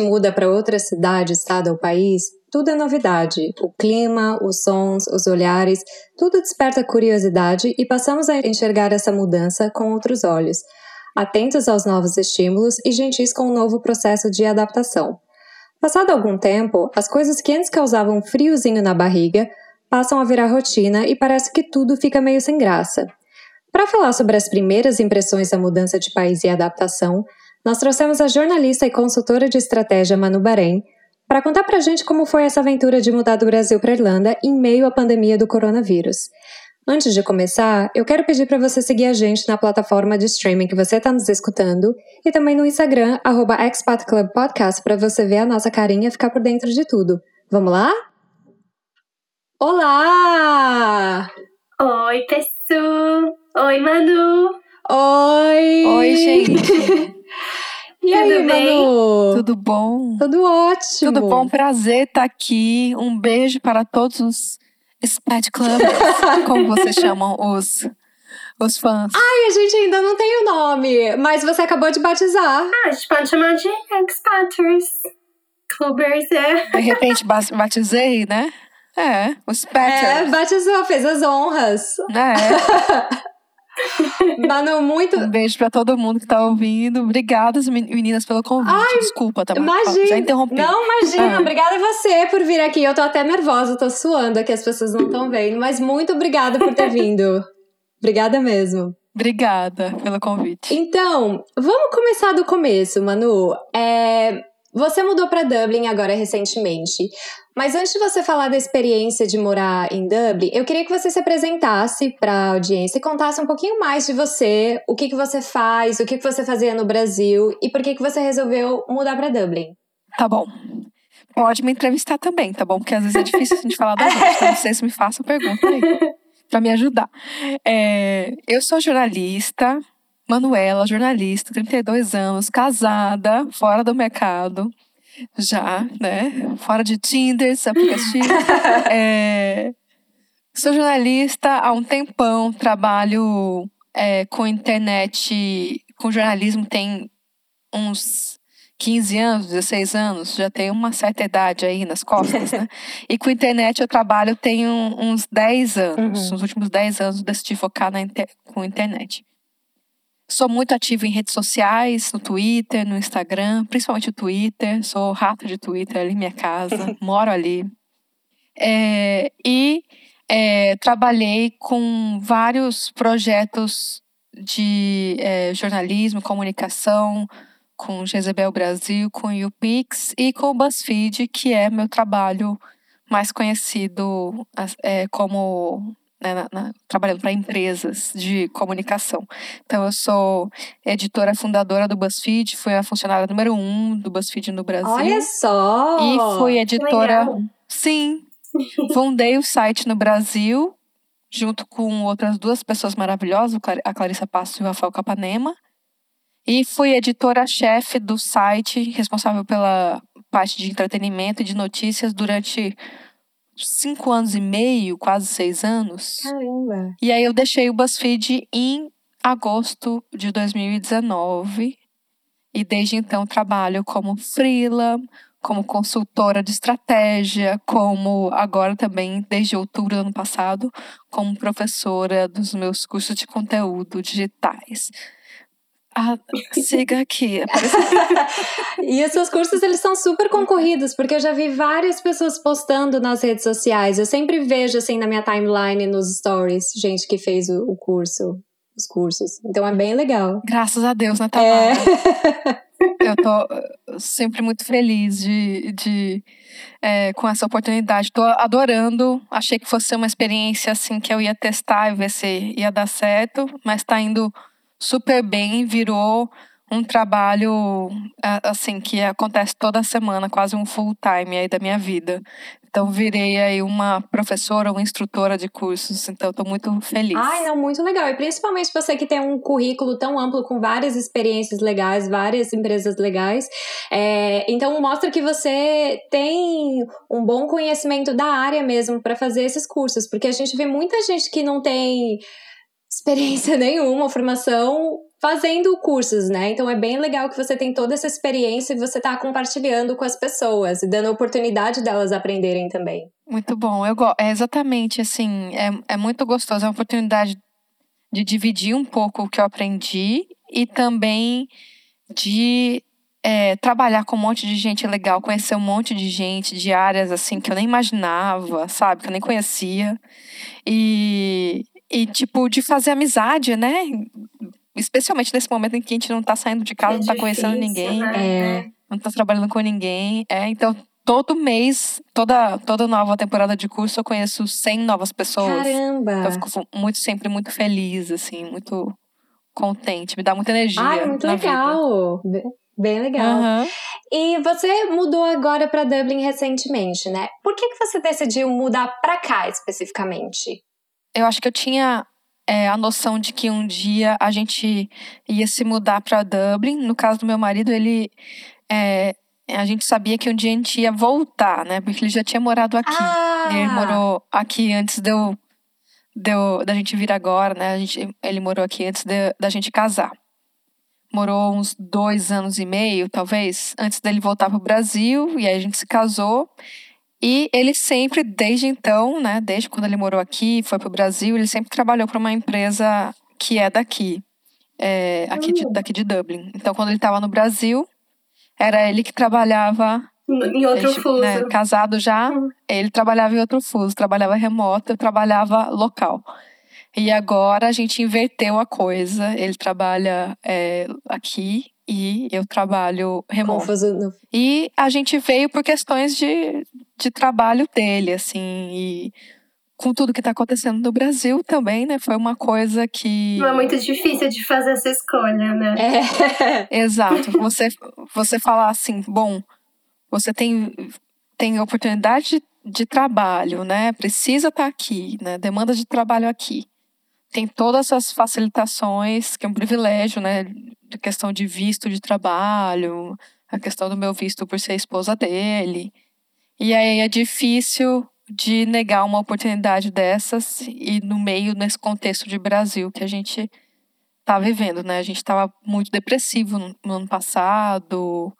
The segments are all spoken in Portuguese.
muda para outra cidade, estado ou país, tudo é novidade. O clima, os sons, os olhares, tudo desperta curiosidade e passamos a enxergar essa mudança com outros olhos, atentos aos novos estímulos e gentis com o novo processo de adaptação. Passado algum tempo, as coisas que antes causavam friozinho na barriga passam a virar rotina e parece que tudo fica meio sem graça. Para falar sobre as primeiras impressões da mudança de país e adaptação, nós trouxemos a jornalista e consultora de estratégia Manu Bahrein para contar para a gente como foi essa aventura de mudar do Brasil para Irlanda em meio à pandemia do coronavírus. Antes de começar, eu quero pedir para você seguir a gente na plataforma de streaming que você está nos escutando e também no Instagram, arroba Podcast, para você ver a nossa carinha e ficar por dentro de tudo. Vamos lá? Olá! Oi, Pessu! Oi, Manu! Oi! Oi, gente! e aí, Tudo bem? Manu? Tudo bom? Tudo ótimo! Tudo bom, prazer estar aqui. Um beijo para todos os Spat Clubs, como vocês chamam os, os fãs. Ai, a gente ainda não tem o nome, mas você acabou de batizar. Ah, a gente pode chamar de Expaters. Clubbers, é. De repente ba- batizei, né? É, os É, Spatters. batizou, fez as honras. É, Manu, muito. um beijo para todo mundo que tá ouvindo. Obrigada, men- meninas, pelo convite. Desculpa, tá Imagina. Já interrompi. Não, imagina. Ah. Obrigada a você por vir aqui. Eu tô até nervosa, tô suando aqui, as pessoas não estão vendo. Mas muito obrigada por ter vindo. Obrigada mesmo. Obrigada pelo convite. Então, vamos começar do começo, Manu. É, você mudou para Dublin agora recentemente. Mas antes de você falar da experiência de morar em Dublin, eu queria que você se apresentasse para a audiência e contasse um pouquinho mais de você, o que, que você faz, o que, que você fazia no Brasil e por que, que você resolveu mudar para Dublin. Tá bom. Pode me entrevistar também, tá bom? Porque às vezes é difícil a gente falar da gente. Então vocês me façam pergunta aí. Pra me ajudar. É, eu sou jornalista, Manuela, jornalista, 32 anos, casada, fora do mercado. Já, né? Fora de Tinder, aplicativo. É, sou jornalista há um tempão, trabalho é, com internet, com jornalismo tem uns 15 anos, 16 anos, já tenho uma certa idade aí nas costas, né? E com internet eu trabalho tem uns 10 anos. Uhum. Nos últimos 10 anos eu decidi focar na inter- com internet. Sou muito ativa em redes sociais, no Twitter, no Instagram, principalmente o Twitter. Sou rata de Twitter ali minha casa, moro ali. É, e é, trabalhei com vários projetos de é, jornalismo, comunicação, com Jezebel Brasil, com o UPix e com o BuzzFeed, que é meu trabalho mais conhecido é, como né, na- na- trabalhando para empresas de comunicação. Então, eu sou editora fundadora do BuzzFeed, fui a funcionária número um do BuzzFeed no Brasil. Olha só! E fui editora. Sim. Fundei o site no Brasil, junto com outras duas pessoas maravilhosas, a Clarissa Passos e o Rafael Capanema. E fui editora-chefe do site, responsável pela parte de entretenimento e de notícias durante cinco anos e meio, quase seis anos. Caramba! E aí eu deixei o BuzzFeed em agosto de 2019. E desde então trabalho como freela, como consultora de estratégia, como agora também, desde outubro do ano passado, como professora dos meus cursos de conteúdo digitais. Ah, siga aqui. Aparece- E os seus cursos, eles são super concorridos, porque eu já vi várias pessoas postando nas redes sociais. Eu sempre vejo, assim, na minha timeline, nos stories, gente que fez o, o curso, os cursos. Então é bem legal. Graças a Deus, né, É. Tamara? Eu tô eh, sempre muito feliz de, de eh, com essa oportunidade. Tô adorando. Achei que fosse uma experiência assim que eu ia testar e ver se ia dar certo, mas tá indo super bem. Virou um trabalho assim que acontece toda semana, quase um full time aí da minha vida. Então virei aí uma professora, uma instrutora de cursos. Então tô muito feliz. Ai, não, muito legal. E principalmente você que tem um currículo tão amplo, com várias experiências legais, várias empresas legais. É, então mostra que você tem um bom conhecimento da área mesmo para fazer esses cursos. Porque a gente vê muita gente que não tem experiência nenhuma, formação fazendo cursos, né? Então é bem legal que você tem toda essa experiência e você está compartilhando com as pessoas e dando a oportunidade delas aprenderem também. Muito bom. Eu é exatamente assim, é, é muito gostoso, é uma oportunidade de dividir um pouco o que eu aprendi e também de é, trabalhar com um monte de gente legal, conhecer um monte de gente de áreas assim que eu nem imaginava, sabe, que eu nem conhecia. E, e tipo, de fazer amizade, né? Especialmente nesse momento em que a gente não tá saindo de casa, é não tá difícil, conhecendo ninguém, né? é. não tá trabalhando com ninguém. É, então, todo mês, toda, toda nova temporada de curso, eu conheço 100 novas pessoas. Caramba! Então, eu fico muito, sempre muito feliz, assim, muito contente. Me dá muita energia. Ai, muito legal! Vida. Bem legal. Uhum. E você mudou agora para Dublin recentemente, né? Por que, que você decidiu mudar para cá especificamente? Eu acho que eu tinha é, a noção de que um dia a gente ia se mudar para Dublin. No caso do meu marido, ele é, a gente sabia que um dia a gente ia voltar, né? Porque ele já tinha morado aqui. Ah. Ele morou aqui antes de eu, de eu, da gente vir agora, né? Gente, ele morou aqui antes de, da gente casar morou uns dois anos e meio, talvez, antes dele voltar para o Brasil, e aí a gente se casou. E ele sempre, desde então, né, desde quando ele morou aqui, foi para o Brasil, ele sempre trabalhou para uma empresa que é daqui, é, aqui de, hum. daqui de Dublin. Então, quando ele estava no Brasil, era ele que trabalhava em outro ele, fuso. Né, casado já, ele trabalhava em outro fuso, trabalhava remoto, eu trabalhava local. E agora a gente inverteu a coisa. Ele trabalha é, aqui e eu trabalho remoto. Confuso. E a gente veio por questões de, de trabalho dele, assim. E com tudo que está acontecendo no Brasil também, né? Foi uma coisa que. Não é muito difícil de fazer essa escolha, né? É. Exato. Você, você falar assim, bom, você tem, tem oportunidade de, de trabalho, né? Precisa estar tá aqui, né? Demanda de trabalho aqui tem todas as facilitações, que é um privilégio, né? De questão de visto de trabalho, a questão do meu visto por ser esposa dele. E aí é difícil de negar uma oportunidade dessas e no meio, nesse contexto de Brasil que a gente tá vivendo, né? A gente estava muito depressivo no ano passado,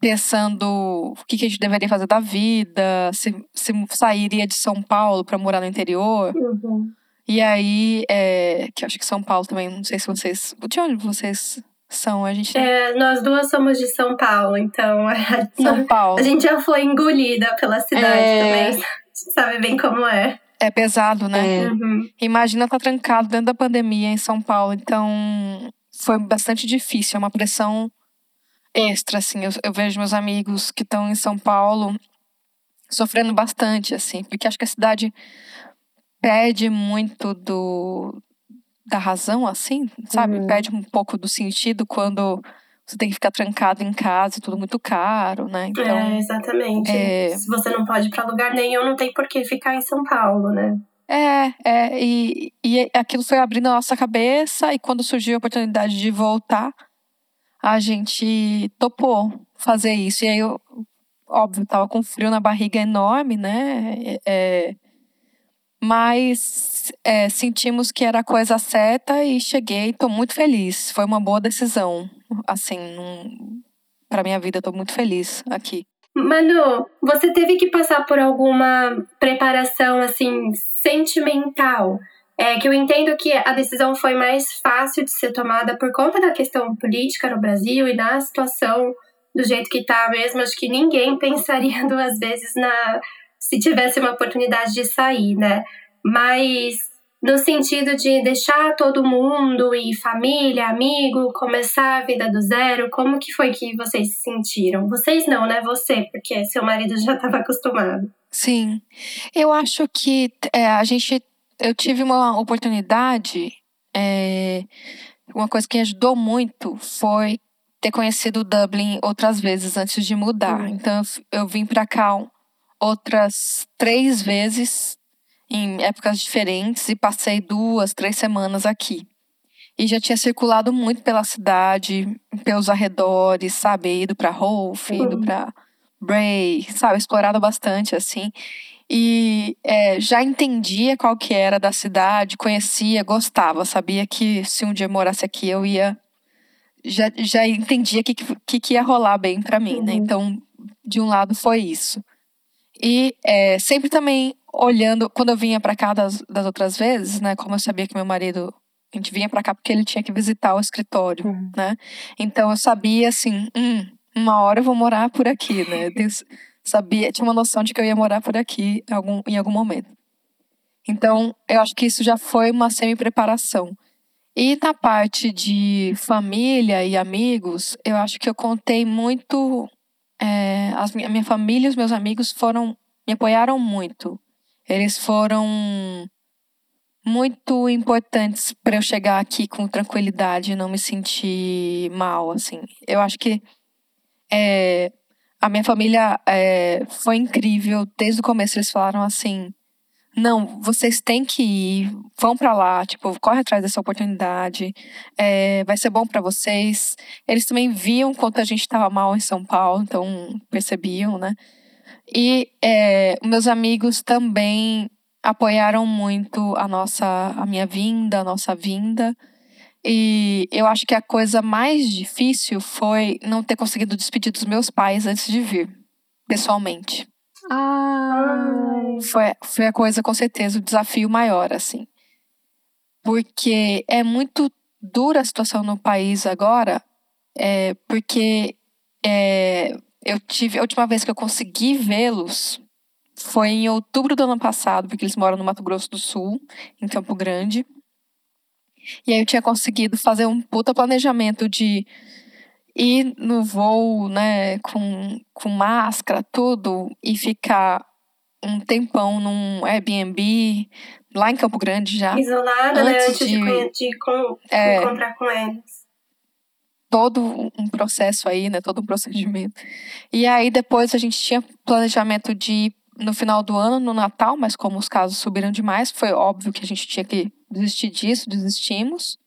pensando o que, a gente deveria fazer da vida, se, se sairia de São Paulo para morar no interior. Uhum. E aí, é, que eu acho que São Paulo também, não sei se vocês. De onde vocês são? A gente. É, nós duas somos de São Paulo, então. A, São Paulo. A gente já foi engolida pela cidade é... também. Sabe bem como é. É pesado, né? É. Uhum. Imagina estar tá trancado dentro da pandemia em São Paulo. Então, foi bastante difícil. É uma pressão extra, assim. Eu, eu vejo meus amigos que estão em São Paulo sofrendo bastante, assim. Porque acho que a cidade perde muito do da razão, assim, sabe? Uhum. Perde um pouco do sentido quando você tem que ficar trancado em casa, tudo muito caro, né? Então, é, exatamente. É... Se você não pode ir para lugar nenhum, não tem por que ficar em São Paulo, né? É, é e, e aquilo foi abrindo a nossa cabeça, e quando surgiu a oportunidade de voltar, a gente topou fazer isso. E aí, eu, óbvio, tava com frio na barriga enorme, né? É, mas é, sentimos que era a coisa certa e cheguei, estou muito feliz. Foi uma boa decisão, assim, para minha vida, estou muito feliz aqui. Manu, você teve que passar por alguma preparação assim sentimental? É que eu entendo que a decisão foi mais fácil de ser tomada por conta da questão política no Brasil e da situação do jeito que está mesmo. Acho que ninguém pensaria duas vezes na se tivesse uma oportunidade de sair, né? Mas no sentido de deixar todo mundo e família, amigo, começar a vida do zero, como que foi que vocês se sentiram? Vocês não, né? Você, porque seu marido já estava acostumado. Sim, eu acho que é, a gente, eu tive uma oportunidade, é, uma coisa que ajudou muito foi ter conhecido Dublin outras vezes antes de mudar. Uhum. Então eu vim para cá outras três vezes em épocas diferentes e passei duas, três semanas aqui. E já tinha circulado muito pela cidade, pelos arredores, sabe? Ido para Rolf, ido para Bray, sabe? Explorado bastante, assim. e é, já entendia qual que era da cidade, conhecia, gostava, sabia que se um dia morasse aqui eu ia já, já entendia o que, que, que, ia rolar bem para mim, né? uhum. né? Então, de um lado foi isso. E é, sempre também olhando, quando eu vinha para cá das, das outras vezes, né? Como eu sabia que meu marido, a gente vinha para cá porque ele tinha que visitar o escritório, uhum. né? Então eu sabia assim, hum, uma hora eu vou morar por aqui, né? Eu sabia, tinha uma noção de que eu ia morar por aqui em algum, em algum momento. Então, eu acho que isso já foi uma semi-preparação. E na parte de família e amigos, eu acho que eu contei muito. É, as, a minha família e os meus amigos foram me apoiaram muito. Eles foram muito importantes para eu chegar aqui com tranquilidade e não me sentir mal, assim. Eu acho que é, a minha família é, foi incrível. Desde o começo eles falaram assim: não, vocês têm que ir, vão para lá, tipo, corre atrás dessa oportunidade, é, vai ser bom para vocês. Eles também viam quanto a gente estava mal em São Paulo, então percebiam, né? E é, meus amigos também apoiaram muito a nossa, a minha vinda, a nossa vinda. E eu acho que a coisa mais difícil foi não ter conseguido despedir dos meus pais antes de vir, pessoalmente. Ah. Foi, foi a coisa, com certeza, o desafio maior, assim. Porque é muito dura a situação no país agora, é, porque é, eu tive. A última vez que eu consegui vê-los foi em outubro do ano passado, porque eles moram no Mato Grosso do Sul, em Campo Grande. E aí eu tinha conseguido fazer um puta planejamento de ir no voo, né, com, com máscara, tudo, e ficar um tempão num Airbnb lá em Campo Grande já. Isolada, né, antes né? Antes de, de, de com, é, encontrar com eles. Todo um processo aí, né? Todo um procedimento. E aí depois a gente tinha planejamento de ir no final do ano, no Natal, mas como os casos subiram demais, foi óbvio que a gente tinha que desistir disso, desistimos.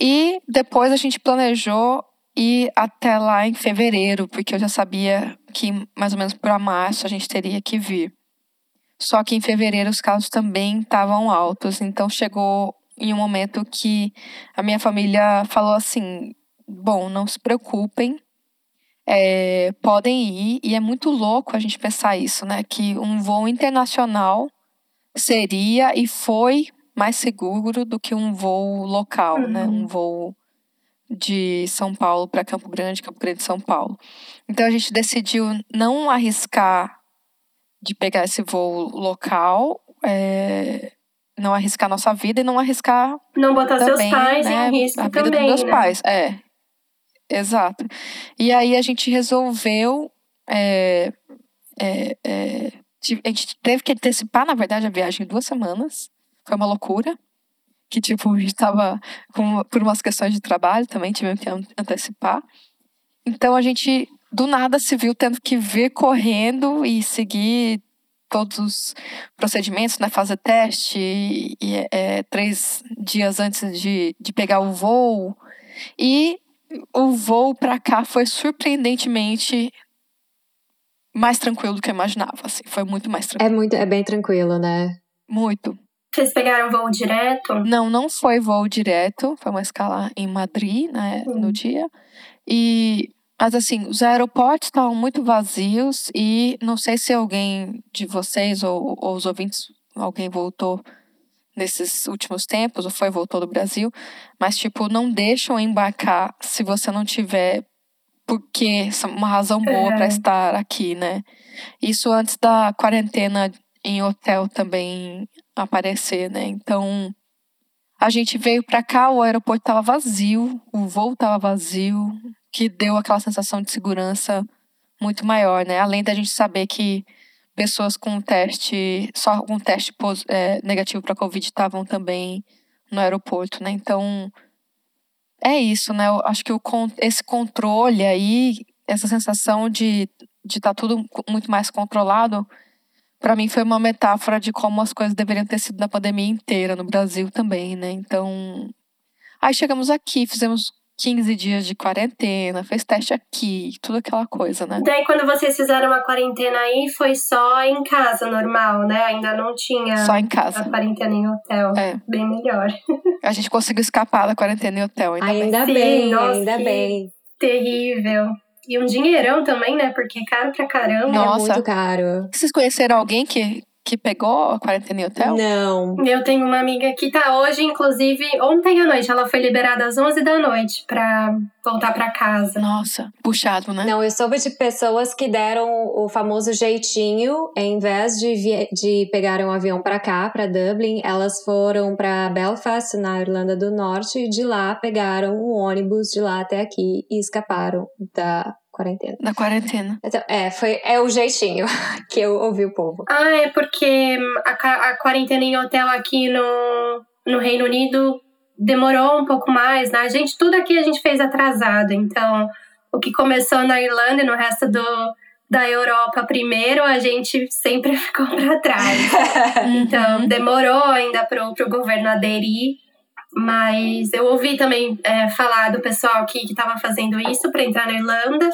E depois a gente planejou ir até lá em fevereiro, porque eu já sabia que mais ou menos para março a gente teria que vir. Só que em fevereiro os casos também estavam altos, então chegou em um momento que a minha família falou assim: bom, não se preocupem, é, podem ir, e é muito louco a gente pensar isso, né? Que um voo internacional seria e foi mais seguro do que um voo local, uhum. né? Um voo de São Paulo para Campo Grande, Campo Grande São Paulo. Então a gente decidiu não arriscar de pegar esse voo local, é, não arriscar nossa vida e não arriscar não botar também, seus pais né, em risco a vida também, dos meus né? pais. É, exato. E aí a gente resolveu é, é, a gente teve que antecipar, na verdade, a viagem duas semanas. Foi uma loucura que, tipo, a gente tava com, por umas questões de trabalho também, tivemos que antecipar. Então a gente, do nada, se viu tendo que vir correndo e seguir todos os procedimentos, né? Fazer teste e, é, três dias antes de, de pegar o voo. E o voo para cá foi surpreendentemente mais tranquilo do que eu imaginava, assim. Foi muito mais tranquilo. É muito, é bem tranquilo, né? Muito. Vocês pegaram voo direto? Não, não foi voo direto. Foi uma escala em Madrid, né, no dia. E, mas assim, os aeroportos estavam muito vazios e não sei se alguém de vocês ou, ou os ouvintes, alguém voltou nesses últimos tempos, ou foi voltou do Brasil, mas tipo, não deixam embarcar se você não tiver porque uma razão boa é. para estar aqui, né? Isso antes da quarentena em hotel também aparecer, né? Então, a gente veio para cá, o aeroporto estava vazio, o voo estava vazio, que deu aquela sensação de segurança muito maior, né? Além da gente saber que pessoas com teste, só com teste é, negativo para Covid estavam também no aeroporto, né? Então, é isso, né? Eu acho que o, esse controle aí, essa sensação de estar de tá tudo muito mais controlado, para mim foi uma metáfora de como as coisas deveriam ter sido na pandemia inteira, no Brasil também, né? Então. Aí chegamos aqui, fizemos 15 dias de quarentena, fez teste aqui, tudo aquela coisa, né? Daí, quando vocês fizeram a quarentena aí, foi só em casa, normal, né? Ainda não tinha Só em casa. a quarentena em hotel. É. Bem melhor. A gente conseguiu escapar da quarentena em hotel, ainda bem. Ainda Sim, bem, nossa, ainda bem. Terrível. E um dinheirão também, né? Porque é caro pra caramba. Nossa. É muito caro. Vocês conheceram alguém que, que pegou a quarentena em hotel? Não. Eu tenho uma amiga que tá hoje, inclusive, ontem à noite. Ela foi liberada às 11 da noite pra voltar pra casa. Nossa, puxado, né? Não, eu soube de pessoas que deram o famoso jeitinho, em vez de, de pegar um avião pra cá, pra Dublin, elas foram pra Belfast, na Irlanda do Norte, e de lá pegaram um ônibus de lá até aqui e escaparam da quarentena. Da quarentena. Então, é, foi, é o jeitinho que eu ouvi o povo. Ah, é porque a, ca- a quarentena em hotel aqui no, no Reino Unido demorou um pouco mais, né? A gente, tudo aqui a gente fez atrasado. Então, o que começou na Irlanda e no resto do, da Europa primeiro, a gente sempre ficou para trás. Então, demorou ainda para o governo aderir. Mas eu ouvi também é, falar do pessoal que estava fazendo isso para entrar na Irlanda.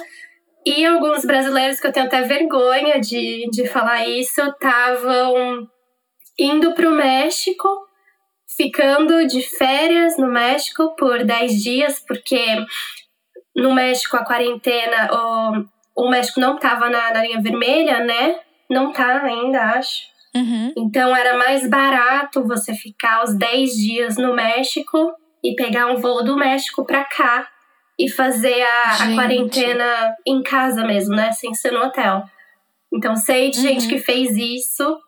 E alguns brasileiros, que eu tenho até vergonha de, de falar isso, estavam indo para o México, ficando de férias no México por 10 dias, porque no México a quarentena, o, o México não estava na, na linha vermelha, né? Não tá ainda, acho. Uhum. Então era mais barato você ficar os 10 dias no México e pegar um voo do México pra cá e fazer a, a Gente. quarentena em casa mesmo, né? Sem ser no hotel. Então sei de gente Uhum. que fez isso.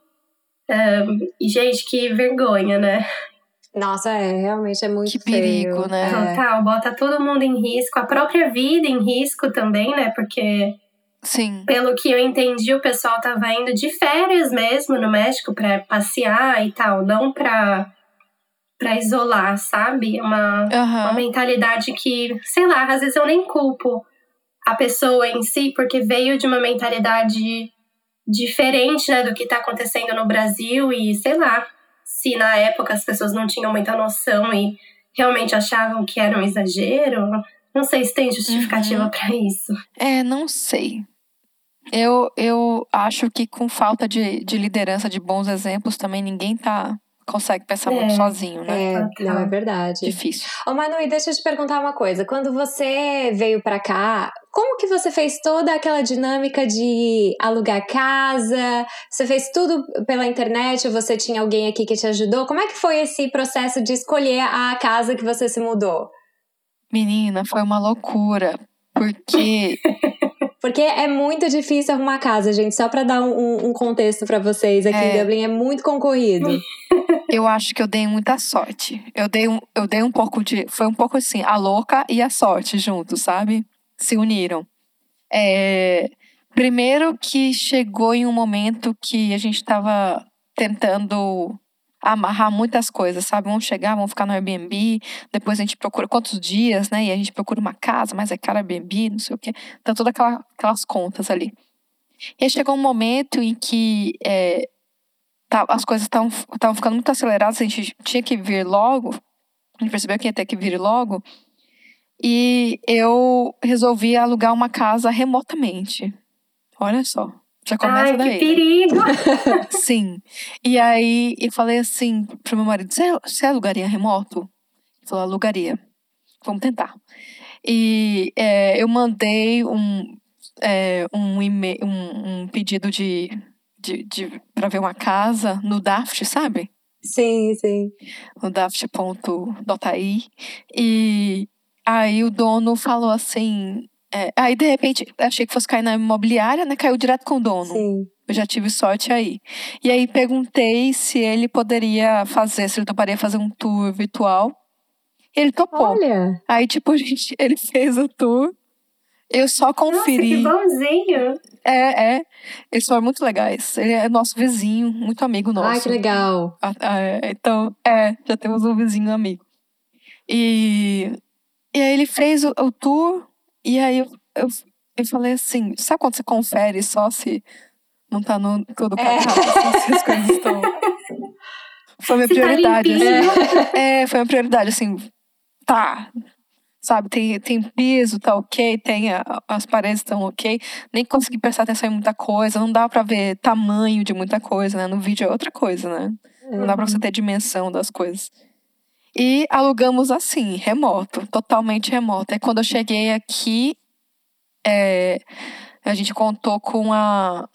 Ahn, e gente, que vergonha, né? Nossa, é, realmente é muito Que feio. perigo, né? É. Total, bota todo mundo em risco, a própria vida em risco também, né? Porque Sim. pelo que eu entendi, o pessoal tava indo de férias mesmo no México pra passear e tal, não pra, pra isolar, sabe? Uma, uma Aham. mentalidade que, sei lá, às vezes eu nem culpo a pessoa em si, porque veio de uma mentalidade diferente, né, do que tá acontecendo no Brasil e, sei lá, se na época as pessoas não tinham muita noção e realmente achavam que era um exagero, não sei se tem justificativa Uhum. pra isso. É, não sei. Eu, eu acho que com falta de, de liderança, de bons exemplos, também ninguém tá consegue pensar muito É. sozinho, né? É, Total. não é verdade. Difícil. Ô Manu, e deixa eu te perguntar uma coisa. Quando você veio pra cá, como que você fez toda aquela dinâmica de alugar casa? Você fez tudo pela internet? Você tinha alguém aqui que te ajudou? Como é que foi esse processo de escolher a casa que você se mudou? Menina, foi uma loucura. Porque Porque é muito difícil arrumar casa, gente. Só pra dar um, um contexto pra vocês, aqui em É. Dublin é muito concorrido. eu acho que eu dei muita sorte. Eu dei um, eu dei um pouco de. Foi um pouco assim, a louca e a sorte juntos, sabe? Se uniram. É, primeiro que chegou em um momento que a gente tava tentando amarrar muitas coisas, sabe? Vamos chegar, vamos ficar no Airbnb, depois a gente procura quantos dias, né? E a gente procura uma casa, mas é caro Airbnb, não sei o quê. Então, todas aquela, aquelas contas ali. E aí chegou um momento em que é, tá- as coisas estavam ficando muito aceleradas, a gente tinha que vir logo, a gente percebeu que ia ter que vir logo, e eu resolvi alugar uma casa remotamente. Olha só, já começa Ai, que daí. né? perigo! Sim. E aí eu falei assim pro meu marido: você, você alugaria remoto? Ele falou: alugaria. Vamos tentar. E é, eu mandei um, é, um, e-mail, um, um pedido de, de, de para ver uma casa no Daft, sabe? Sim, sim. No daft.ai. E aí o dono falou assim. É, aí de repente achei que fosse cair na imobiliária, né? Caiu direto com o dono. Sim. Eu já tive sorte aí. E aí perguntei se ele poderia fazer, se ele toparia fazer um tour virtual. Ele topou. Olha. Aí, tipo, gente, ele fez o tour. Eu só Nossa, conferi. que bonzinho! é, é. Eles foram muito legais. Ele é nosso vizinho, muito amigo nosso. Ai, que legal. Ah, ah, é, Então, é, já temos um vizinho amigo. E, e aí ele fez o, o tour, e aí eu, eu, eu falei assim, sabe quando você confere só se não tá no todo É. cagado, assim, se as coisas estão... Foi minha Se tá prioridade, limpinho. assim. É, foi minha prioridade, assim, tá, sabe? Tem, tem piso, tá ok, tem a, as paredes estão ok. Nem consegui prestar atenção em muita coisa, não dá para ver tamanho de muita coisa, né? No vídeo é outra coisa, né? Não dá pra você ter dimensão das coisas. E alugamos assim, remoto, totalmente remoto. E quando eu cheguei aqui, é, a gente contou com a,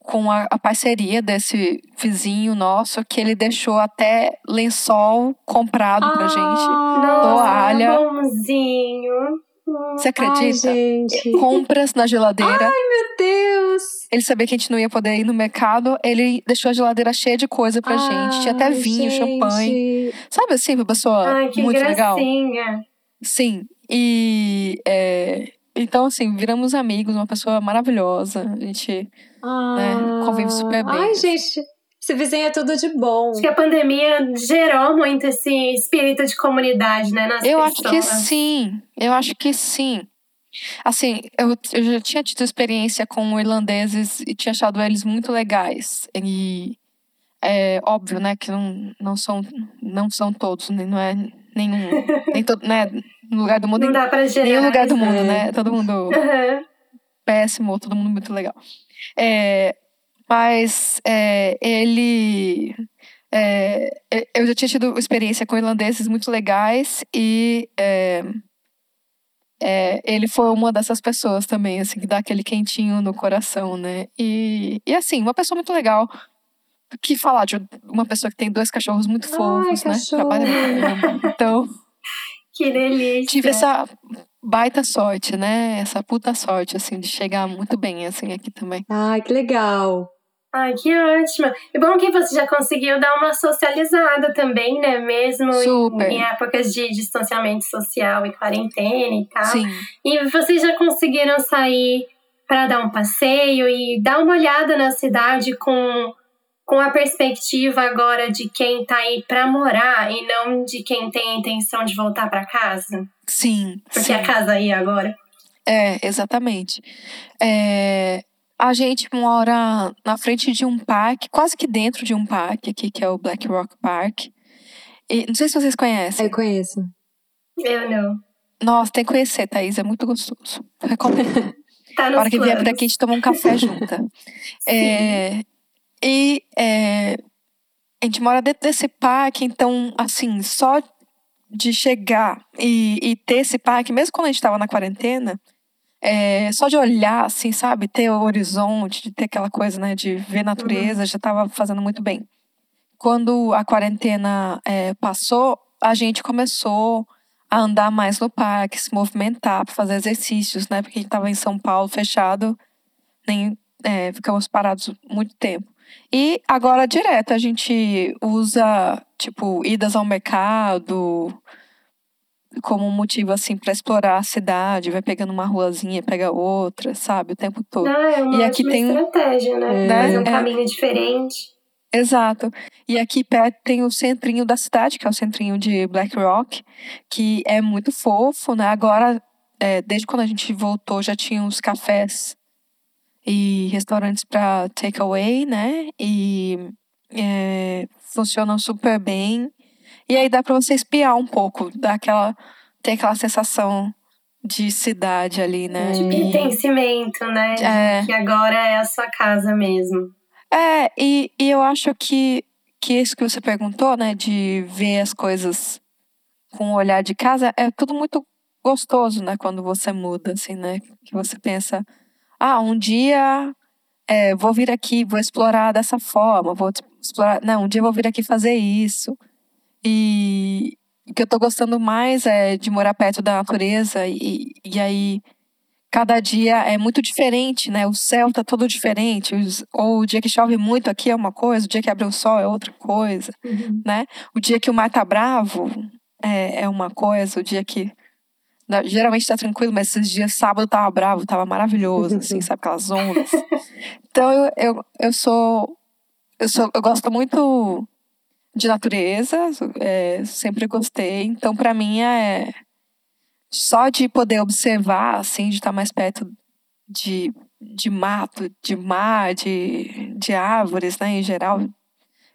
com a, a, parceria desse vizinho nosso, que ele deixou até lençol comprado pra ah, gente. Nossa, toalha. Bonzinho. Você acredita? Ai, gente. Compras na geladeira. Ai, meu Deus! Ele sabia que a gente não ia poder ir no mercado. Ele deixou a geladeira cheia de coisa pra Ai, gente. Tinha até vinho, gente. champanhe. Sabe assim, uma pessoa Ai, que muito gracinha. legal. Sim. E é, então, assim, viramos amigos, uma pessoa maravilhosa. A gente ah, né, convive super bem. Ai, gente, esse vizinho é tudo de bom. Acho que a pandemia gerou muito esse espírito de comunidade, né? Nas eu pessoas. acho que sim. Eu acho que sim. Assim, eu, eu já tinha tido experiência com irlandeses e tinha achado eles muito legais. E é óbvio, né, que não, não, são, não são todos, né, não é nenhum. nem todo, né, no lugar do mundo. Não dá pra gerar. Nenhum lugar do mundo, é. né? Todo mundo uhum. péssimo, todo mundo muito legal. É, mas é, ele. É, eu já tinha tido experiência com irlandeses muito legais e é, é, ele foi uma dessas pessoas também, assim, que dá aquele quentinho no coração, né? E, e assim, uma pessoa muito legal. Que falar de uma pessoa que tem dois cachorros muito fofos, Ai, né? Trabalha muito. Então. Que delícia. Tive essa baita sorte, né? Essa puta sorte, assim, de chegar muito bem, assim, aqui também. Ai, que legal. Ai, que ótimo. E bom que você já conseguiu dar uma socializada também, né? Mesmo Super. Em, em épocas de distanciamento social e quarentena e tal. Sim. E vocês já conseguiram sair para dar um passeio e dar uma olhada na cidade com, com a perspectiva agora de quem tá aí para morar e não de quem tem a intenção de voltar para casa? Sim. Porque sim. a casa aí agora. É, exatamente. É, a gente mora na frente de um parque, quase que dentro de um parque aqui, que é o Black Rock Park. E, não sei se vocês conhecem. Eu conheço. Eu não. Nossa, tem que conhecer, Thaís, é muito gostoso. Recomendo. tá Na hora que vier por aqui, a gente toma um café junta. é, e é, a gente mora dentro desse parque, então, assim, só de chegar e, e ter esse parque, mesmo quando a gente estava na quarentena, é, só de olhar, assim, sabe? Ter o horizonte, de ter aquela coisa, né? De ver natureza, uhum. já estava fazendo muito bem. Quando a quarentena é, passou, a gente começou a andar mais no parque, se movimentar, para fazer exercícios, né? Porque a gente estava em São Paulo fechado, nem é, ficamos parados muito tempo. E agora, direto, a gente usa, tipo, idas ao mercado, como um motivo assim para explorar a cidade, vai pegando uma ruazinha, pega outra, sabe, o tempo todo. Não, é uma e aqui tem estratégia, né? né? Fazer um é. caminho diferente. Exato. E aqui perto tem o centrinho da cidade, que é o centrinho de Black Rock, que é muito fofo, né? Agora, é, desde quando a gente voltou, já tinha uns cafés e restaurantes para takeaway, né? E é, funcionam super bem. E aí dá para você espiar um pouco, dá aquela, tem aquela sensação de cidade ali, né? De pertencimento, né? É. Que agora é a sua casa mesmo. É, e, e eu acho que, que isso que você perguntou, né? De ver as coisas com o olhar de casa, é tudo muito gostoso, né? Quando você muda, assim, né? Que você pensa, ah, um dia é, vou vir aqui, vou explorar dessa forma, vou explorar. Não, um dia vou vir aqui fazer isso. E o que eu tô gostando mais é de morar perto da natureza e, e aí cada dia é muito diferente, né? O céu tá todo diferente. Ou o dia que chove muito aqui é uma coisa, o dia que abre o sol é outra coisa, uhum. né? O dia que o mar tá bravo é, é uma coisa, o dia que geralmente tá tranquilo, mas esses dias sábado tava bravo, tava maravilhoso, assim, sabe aquelas ondas. Então eu, eu, eu sou eu sou eu gosto muito de natureza, é, sempre gostei. Então, para mim, é só de poder observar, assim, de estar mais perto de, de mato, de mar, de, de árvores, né, em geral,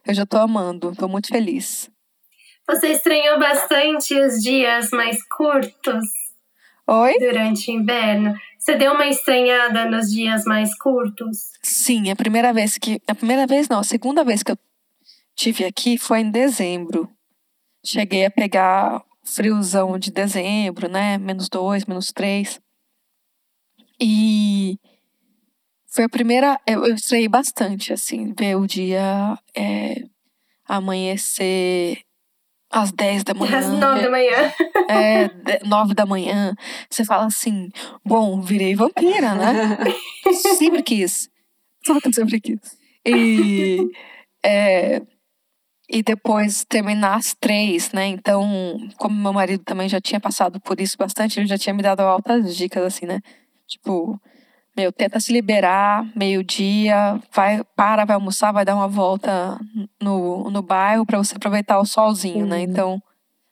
eu já estou amando, estou muito feliz. Você estranhou bastante os dias mais curtos Oi? Durante o inverno. Você deu uma estranhada nos dias mais curtos? Sim, a primeira vez que. A primeira vez não, a segunda vez que eu tive aqui foi em dezembro. Cheguei a pegar friozão de dezembro, né? Menos dois, menos três. E foi a primeira. Eu, eu estranhei bastante, assim, ver o dia é, amanhecer às 10 da manhã. Às 9 da manhã. É, 9 da manhã. Você fala assim, bom, virei vampira, né? sempre quis. Só sempre quis. E, é, e depois terminar às três, né? Então, como meu marido também já tinha passado por isso bastante, ele já tinha me dado altas dicas, assim, né? Tipo, meu, tenta se liberar, meio-dia, vai, para, vai almoçar, vai dar uma volta no, no bairro para você aproveitar o solzinho, né? uhum. né? Então,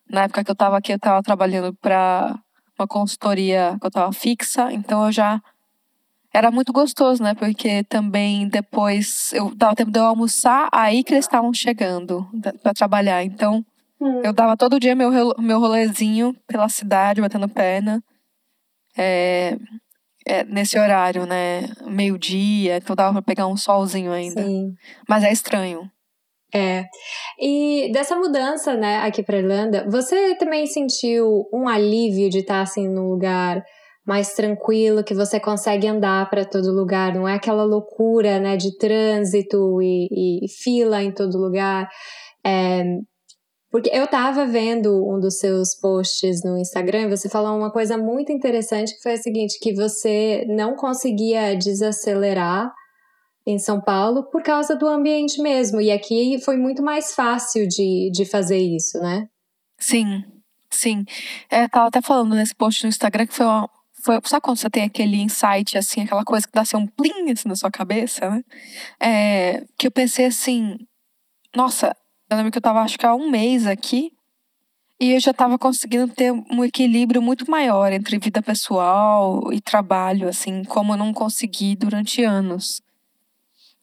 na época que eu tava aqui, eu tava trabalhando para uma consultoria que eu tava fixa, então eu já era muito gostoso, né? Porque também depois eu dava tempo de eu almoçar, aí que eles estavam chegando para trabalhar. Então, uhum. eu dava todo dia meu, meu rolezinho pela cidade, batendo perna. É, é, nesse horário, né? Meio-dia, então dava pra pegar um solzinho ainda. Sim. Mas é estranho. É. E dessa mudança, né, aqui pra Irlanda, você também sentiu um alívio de estar assim num lugar mais tranquilo, que você consegue andar para todo lugar, não é aquela loucura, né, de trânsito e, e fila em todo lugar. É, porque eu tava vendo um dos seus posts no Instagram e você falou uma coisa muito interessante que foi a seguinte, que você não conseguia desacelerar em São Paulo por causa do ambiente mesmo. E aqui foi muito mais fácil de, de fazer isso, né? Sim, sim. É, tava até falando nesse post no Instagram que foi foi, sabe quando você tem aquele insight, assim, aquela coisa que dá assim, um plim assim, na sua cabeça, né? É, que eu pensei assim, nossa, eu lembro que eu estava acho que há um mês aqui e eu já estava conseguindo ter um equilíbrio muito maior entre vida pessoal e trabalho, assim, como eu não consegui durante anos.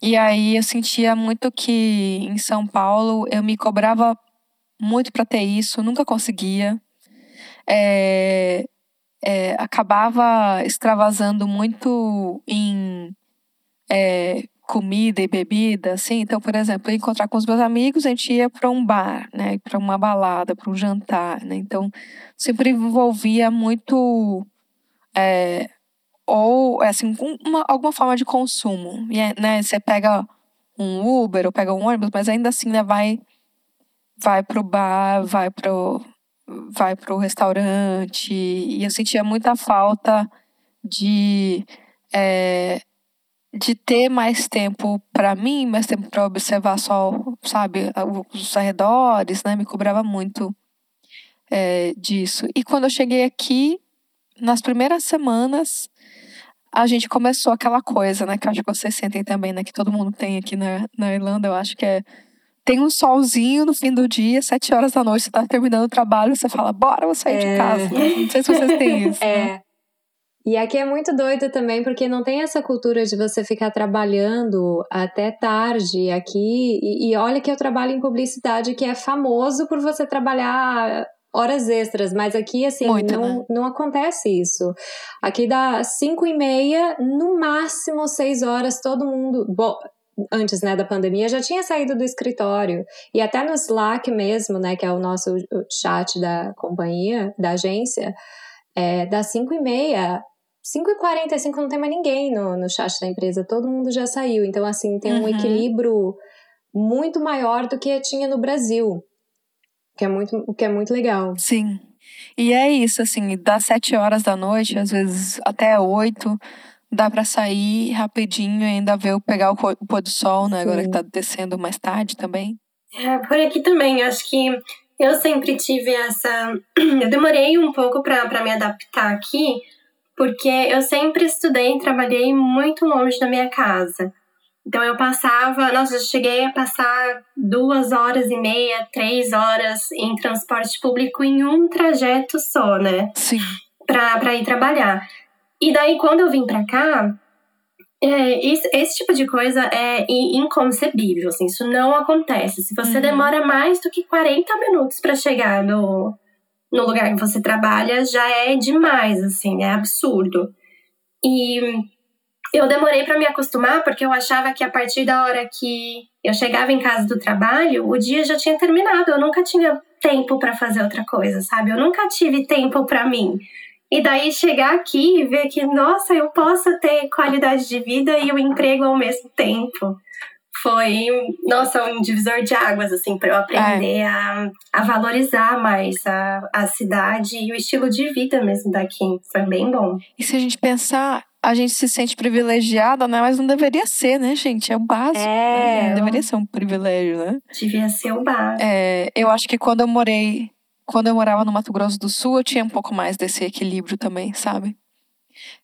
E aí eu sentia muito que em São Paulo eu me cobrava muito para ter isso, nunca conseguia. É, é, acabava extravasando muito em é, comida e bebida, assim. Então, por exemplo, eu encontrar com os meus amigos, a gente ia para um bar, né, para uma balada, para um jantar, né. Então, sempre envolvia muito é, ou assim uma, alguma forma de consumo. É, né, você pega um Uber ou pega um ônibus, mas ainda assim, né, vai vai pro bar, vai pro vai pro restaurante e eu sentia muita falta de é, de ter mais tempo para mim, mais tempo para observar só, sabe, os arredores, né? Me cobrava muito é, disso. E quando eu cheguei aqui, nas primeiras semanas, a gente começou aquela coisa, né? Que eu acho que vocês sentem também, né? Que todo mundo tem aqui na, na Irlanda, eu acho que é. Tem um solzinho no fim do dia, sete horas da noite, você tá terminando o trabalho, você fala, bora, vou sair é. de casa. Não sei se vocês têm isso. É. Né? E aqui é muito doido também, porque não tem essa cultura de você ficar trabalhando até tarde aqui. E, e, olha que eu trabalho em publicidade, que é famoso por você trabalhar horas extras, mas aqui, assim, muito, não, né? não acontece isso. Aqui dá cinco e meia, no máximo seis horas, todo mundo. Bom, antes né, da pandemia, já tinha saído do escritório. E até no Slack mesmo, né, que é o nosso chat da companhia, da agência, é, das 5 e meia 5h45 não tem mais ninguém no, no chat da empresa, todo mundo já saiu. Então, assim, tem um uhum. equilíbrio muito maior do que tinha no Brasil. Que é muito, o que é muito legal. Sim. E é isso, assim, das sete horas da noite, às vezes até oito, dá para sair rapidinho e ainda ver pegar o pôr do sol, né? Sim. Agora que tá descendo mais tarde também. É, por aqui também, acho que eu sempre tive essa. Eu demorei um pouco para me adaptar aqui, porque eu sempre estudei e trabalhei muito longe da minha casa. Então eu passava, nossa, eu cheguei a passar duas horas e meia, três horas em transporte público em um trajeto só, né? Sim. Pra ir trabalhar. E daí, quando eu vim pra cá, é, esse, esse, tipo de coisa é inconcebível, assim, isso não acontece. Se você uhum. demora mais do que 40 minutos para chegar no, no lugar que você trabalha já é demais, assim, é absurdo. E eu demorei para me acostumar porque eu achava que a partir da hora que eu chegava em casa do trabalho, o dia já tinha terminado. Eu nunca tinha tempo para fazer outra coisa, sabe? Eu nunca tive tempo para mim. E daí chegar aqui e ver que, nossa, eu posso ter qualidade de vida e o emprego ao mesmo tempo foi, nossa, um divisor de águas, assim, para eu aprender é. a, a valorizar mais a, a cidade e o estilo de vida mesmo daqui. Foi bem bom. E se a gente pensar, a gente se sente privilegiada, né? Mas não deveria ser, né, gente? É o básico. É, né? Não deveria ser um privilégio, né? Devia ser o básico. É, eu acho que quando eu morei, quando eu morava no Mato Grosso do Sul, eu tinha um pouco mais desse equilíbrio também, sabe?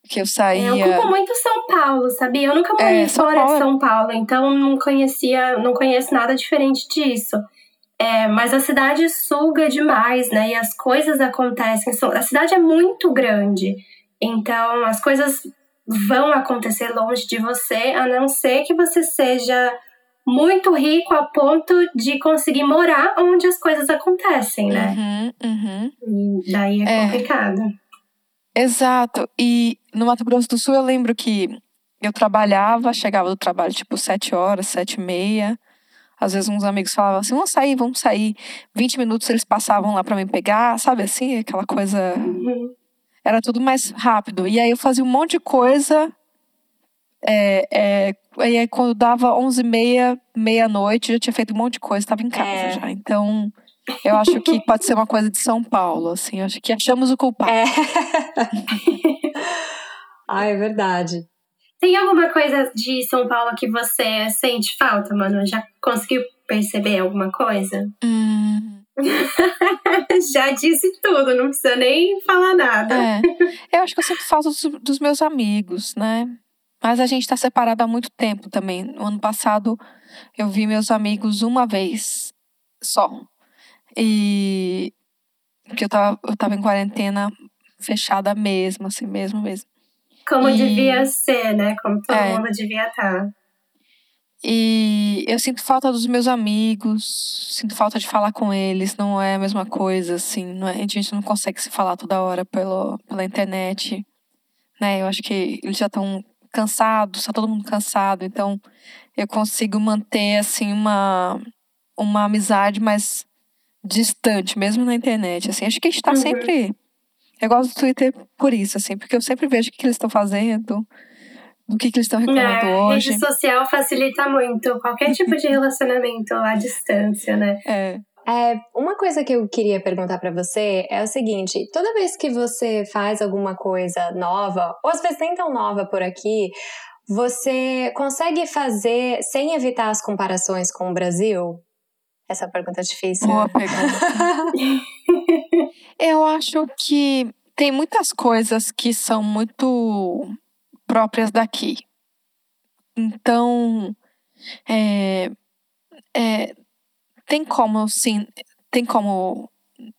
que eu saía. É, eu culpo muito São Paulo, sabia? Eu nunca morei é, fora Paulo... de São Paulo, então não conhecia, não conheço nada diferente disso. É, mas a cidade suga demais, né? E as coisas acontecem. A cidade é muito grande, então as coisas vão acontecer longe de você, a não ser que você seja muito rico a ponto de conseguir morar onde as coisas acontecem, né? Uhum, uhum. E daí é, é. complicado. Exato. E no Mato Grosso do Sul eu lembro que eu trabalhava, chegava do trabalho tipo sete horas, sete e meia. Às vezes uns amigos falavam assim, vamos sair, vamos sair. 20 minutos eles passavam lá para me pegar, sabe assim? Aquela coisa. Uhum. Era tudo mais rápido. E aí eu fazia um monte de coisa. É, é, e aí quando dava onze e meia, meia-noite, já tinha feito um monte de coisa, estava em casa é. já. Então, eu acho que pode ser uma coisa de São Paulo, assim. Acho que achamos o culpado. É. ah, é verdade. Tem alguma coisa de São Paulo que você sente falta, mano? Já conseguiu perceber alguma coisa? Hum. Já disse tudo, não precisa nem falar nada. É. Eu acho que eu sinto falta dos, dos meus amigos, né? Mas a gente tá separado há muito tempo também. No ano passado, eu vi meus amigos uma vez só. E que eu tava, eu tava em quarentena fechada mesmo, assim, mesmo, mesmo. Como e... devia ser, né? Como todo é. mundo devia estar. Tá. E eu sinto falta dos meus amigos, sinto falta de falar com eles, não é a mesma coisa, assim, não é, a gente não consegue se falar toda hora pelo, pela internet, né? Eu acho que eles já estão cansados, tá todo mundo cansado, então eu consigo manter, assim, uma, uma amizade, mas distante, mesmo na internet, assim. Acho que a gente tá uhum. sempre. Eu gosto do Twitter por isso, assim, porque eu sempre vejo o que, que eles estão fazendo, do que, que eles estão reclamando é, hoje. A rede social facilita muito qualquer tipo de relacionamento à distância, né? É. É, uma coisa que eu queria perguntar para você é o seguinte: toda vez que você faz alguma coisa nova, ou às vezes nem tão nova por aqui, você consegue fazer sem evitar as comparações com o Brasil? Essa pergunta é difícil. Boa pergunta. Eu acho que tem muitas coisas que são muito próprias daqui. Então, é, é, tem como, sim, tem como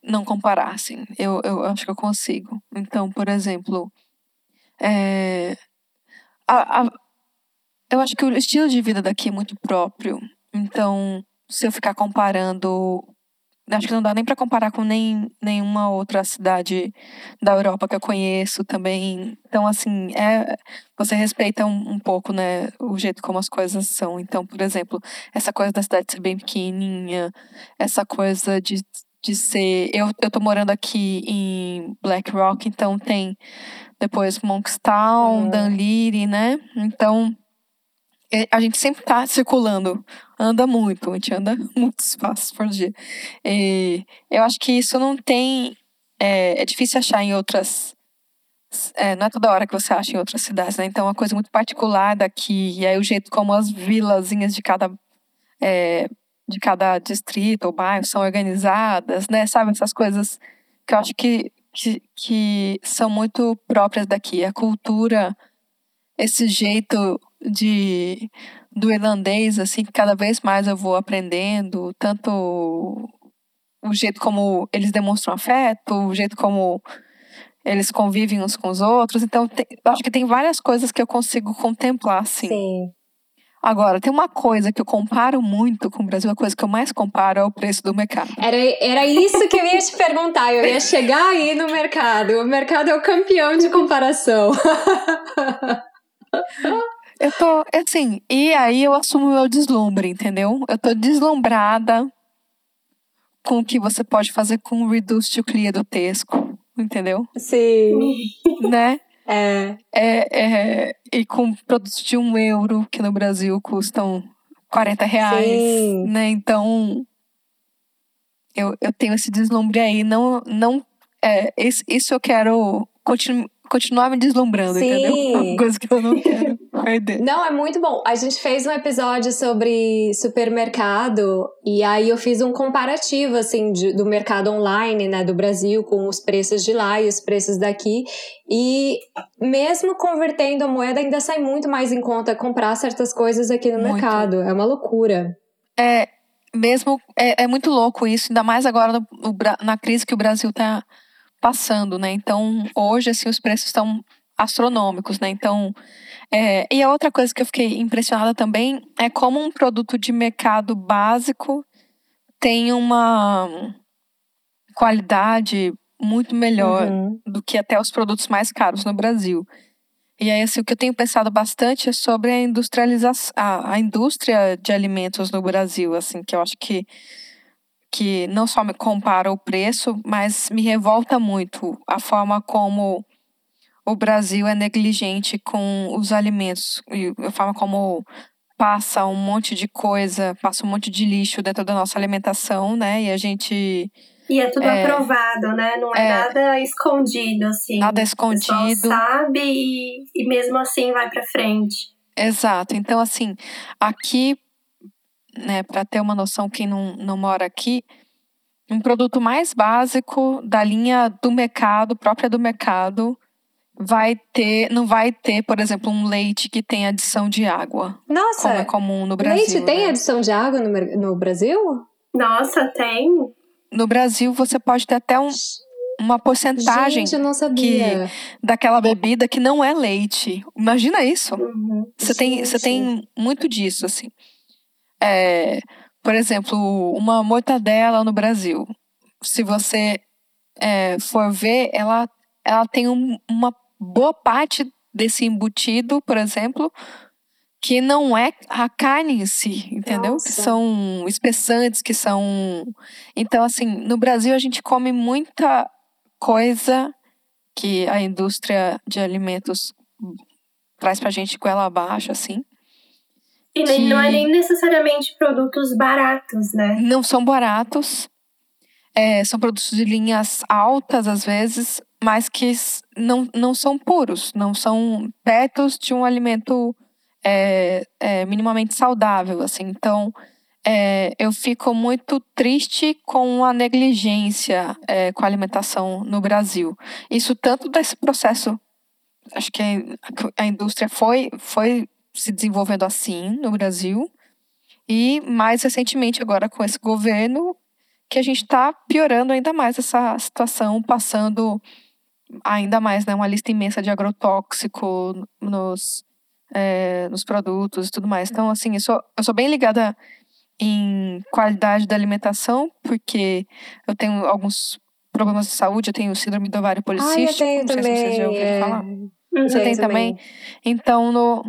não comparar, assim. Eu, eu acho que eu consigo. Então, por exemplo, é, a, a, eu acho que o estilo de vida daqui é muito próprio. Então, se eu ficar comparando. Acho que não dá nem para comparar com nem, nenhuma outra cidade da Europa que eu conheço também. Então, assim, é, você respeita um, um pouco, né, o jeito como as coisas são. Então, por exemplo, essa coisa da cidade ser bem pequenininha, essa coisa de, de ser. Eu, eu tô morando aqui em Black Rock, então tem depois Monkstown, é. Dunleary, né? Então é, a gente sempre tá circulando, anda muito, a gente anda muitos espaços por dia. E eu acho que isso não tem. É, é difícil achar em outras. É, não é toda hora que você acha em outras cidades, né? Então é uma coisa muito particular daqui. E aí o jeito como as vilazinhas de cada. É, de cada distrito ou bairro são organizadas, né? Sabe, essas coisas que eu acho que, que, que são muito próprias daqui. A cultura, esse jeito de do irlandês, assim, que cada vez mais eu vou aprendendo, tanto o jeito como eles demonstram afeto, o jeito como eles convivem uns com os outros. Então, tem, acho que tem várias coisas que eu consigo contemplar, assim. Sim. Agora, tem uma coisa que eu comparo muito com o Brasil, a coisa que eu mais comparo é o preço do mercado. Era, era isso que eu ia te perguntar. Eu ia chegar aí no mercado. O mercado é o campeão de comparação. eu tô, assim, e aí eu assumo o meu deslumbre, entendeu? Eu tô deslumbrada com o que você pode fazer com o Reduce to Clear do Tesco, entendeu? Sim. Né? É. É, é, e com produtos de um euro, que no Brasil custam 40 reais. Sim. Né? Então, eu, eu tenho esse deslumbre aí. Não, não, é, isso eu quero continu, continuar me deslumbrando, Sim. entendeu? Uma coisa que eu não quero Não, é muito bom. A gente fez um episódio sobre supermercado e aí eu fiz um comparativo, assim, de, do mercado online, né, do Brasil com os preços de lá e os preços daqui. E mesmo convertendo a moeda, ainda sai muito mais em conta comprar certas coisas aqui no Muito. mercado. É uma loucura. É, mesmo, é, é muito louco isso, ainda mais agora no- na crise que o Brasil está passando, né? Então, hoje, assim, os preços estão astronômicos, né? Então, é, e a outra coisa que eu fiquei impressionada também é como um produto de mercado básico tem uma qualidade muito melhor Uhum. do que até os produtos mais caros no Brasil. E aí, assim, o que eu tenho pensado bastante é sobre a industrialização, a, a indústria de alimentos no Brasil, assim, que eu acho que, que não só me compara o preço, mas me revolta muito a forma como o Brasil é negligente com os alimentos e a forma como passa um monte de coisa, passa um monte de lixo dentro da nossa alimentação, né? E a gente E é tudo É. aprovado, né? Não é, É. nada escondido, assim. nada é O escondido. sabe e, e mesmo assim vai pra frente. Exato. Então, assim, aqui, né, para ter uma noção, quem não, não mora aqui, um produto mais básico da linha do mercado, própria do mercado, vai ter, não vai ter, por exemplo, um leite que tem adição de água, Nossa, como é comum no Brasil. leite tem né? adição de água no, no Brasil? Nossa, tem? No Brasil, você pode ter até um, uma porcentagem Gente, eu não sabia. daquela bebida que não é leite. Imagina isso. Uhum. Você tem, você tem muito disso, assim. É, por exemplo, uma mortadela no Brasil. Se você é, for ver, ela, ela tem um- uma boa parte desse embutido, por exemplo, que não é a carne em si, entendeu? Que Nossa. são espessantes, que são. Então, assim, no Brasil a gente come muita coisa que a indústria de alimentos traz pra gente goela abaixo, assim. E nem, não é que- nem necessariamente produtos baratos, né? Não são baratos, é, são produtos de linhas altas, às vezes, mas que não, não são puros, não são perto de um alimento é, é, minimamente saudável, assim. Então, é, eu fico muito triste com a negligência é, com a alimentação no Brasil. Isso tanto desse processo, acho que a, a indústria foi, foi se desenvolvendo assim no Brasil, e mais recentemente agora com esse governo, que a gente está piorando ainda mais essa situação, passando ainda mais né, uma lista imensa de agrotóxico nos, é, nos produtos e tudo mais. Então, assim, eu sou, eu sou bem ligada em qualidade da alimentação, porque eu tenho alguns problemas de saúde, eu tenho síndrome do ovário Ah, eu policístico, tenho não sei se vocês já também. ouviram é. falar. Uhum. Você tem também? Então, no,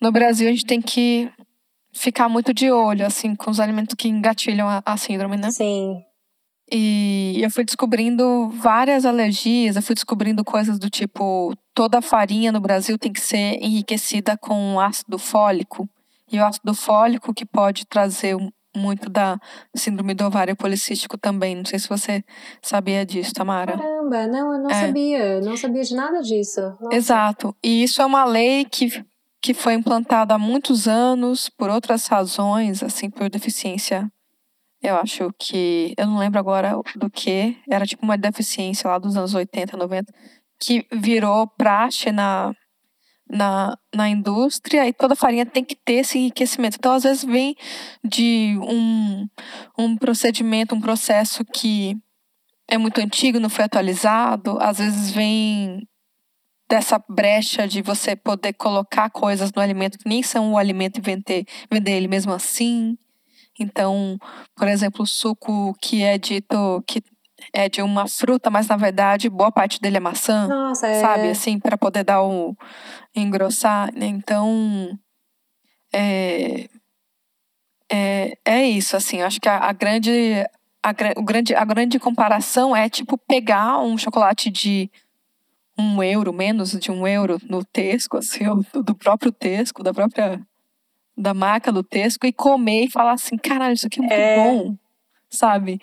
no Brasil, a gente tem que ficar muito de olho, assim, com os alimentos que engatilham a, a síndrome, né? Sim. E eu fui descobrindo várias alergias, eu fui descobrindo coisas do tipo, toda a farinha no Brasil tem que ser enriquecida com ácido fólico. E o ácido fólico que pode trazer muito da síndrome do ovário policístico também. Não sei se você sabia disso, Tamara. Caramba, não, eu não É. sabia. Não sabia de nada disso. Nossa. Exato. E isso é uma lei que, que foi implantada há muitos anos por outras razões, assim, por deficiência. Eu acho que. Eu não lembro agora do que. Era tipo uma deficiência lá dos anos 80, 90, que virou praxe na, na, na indústria e toda farinha tem que ter esse enriquecimento. Então, às vezes, vem de um, um procedimento, um processo que é muito antigo, não foi atualizado, às vezes vem dessa brecha de você poder colocar coisas no alimento que nem são o alimento e vender, vender ele mesmo assim. Então, por exemplo, o suco que é dito que é de uma fruta, mas na verdade boa parte dele é maçã, Nossa, é. sabe? Assim, para poder dar o engrossar. Então, é, é, é isso, assim. Acho que a, a grande a, o grande, a grande comparação é tipo pegar um chocolate de um euro, menos de um euro no Tesco, assim, do próprio Tesco, da própria da marca do Tesco, e comer e falar assim, caralho, isso aqui é muito É. bom, sabe?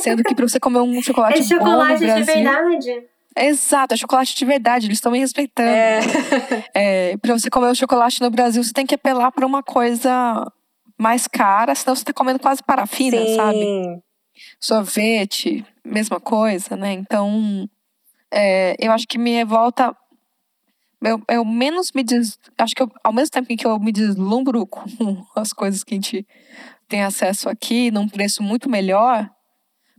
Sendo que pra você comer um chocolate, É bom no chocolate de Brasil... verdade. Exato, é chocolate de verdade, eles estão me respeitando. É. É, para você comer o chocolate no Brasil, você tem que apelar para uma coisa mais cara, senão você tá comendo quase parafina, Sim. sabe? Sorvete, mesma coisa, né? Então, é, eu acho que me revolta. Eu, eu menos me des... Acho que eu- ao mesmo tempo em que eu me deslumbro com as coisas que a gente tem acesso aqui, num preço muito melhor,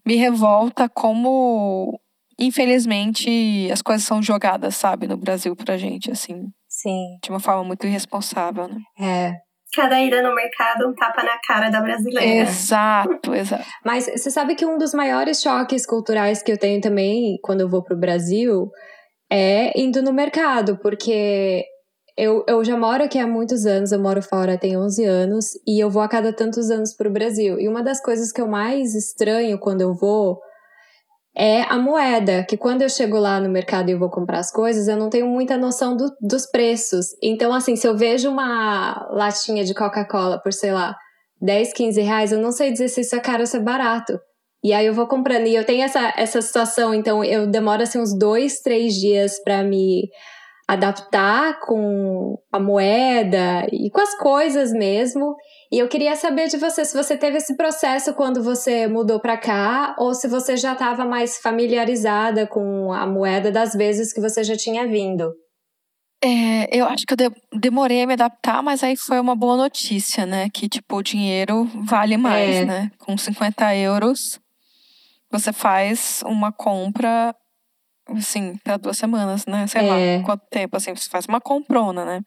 me revolta como, infelizmente, as coisas são jogadas, sabe, no Brasil pra gente, assim, Sim. de uma forma muito irresponsável, né? É. Cada ida no mercado, um tapa na cara da brasileira. Exato, exato. Mas você sabe que um dos maiores choques culturais que eu tenho também quando eu vou pro Brasil é indo no mercado, porque eu, eu já moro aqui há muitos anos, eu moro fora tem 11 anos, e eu vou a cada tantos anos pro Brasil. E uma das coisas que eu mais estranho quando eu vou é a moeda, que quando eu chego lá no mercado e vou comprar as coisas, eu não tenho muita noção do- dos preços. Então, assim, se eu vejo uma latinha de Coca-Cola por, sei lá, 10, 15 reais, eu não sei dizer se isso é caro ou se é barato. E aí eu vou comprando. E eu tenho essa, essa situação, então eu demoro assim uns dois, três dias para me adaptar com a moeda e com as coisas mesmo. E eu queria saber de você se você teve esse processo quando você mudou para cá ou se você já estava mais familiarizada com a moeda das vezes que você já tinha vindo. É, eu acho que eu de- demorei a me adaptar, mas aí foi uma boa notícia, né? Que, tipo, o dinheiro vale mais, É. né? Com 50 euros, você faz uma compra, assim, para duas semanas, né? Sei É. lá quanto tempo, assim, você faz uma comprona, né?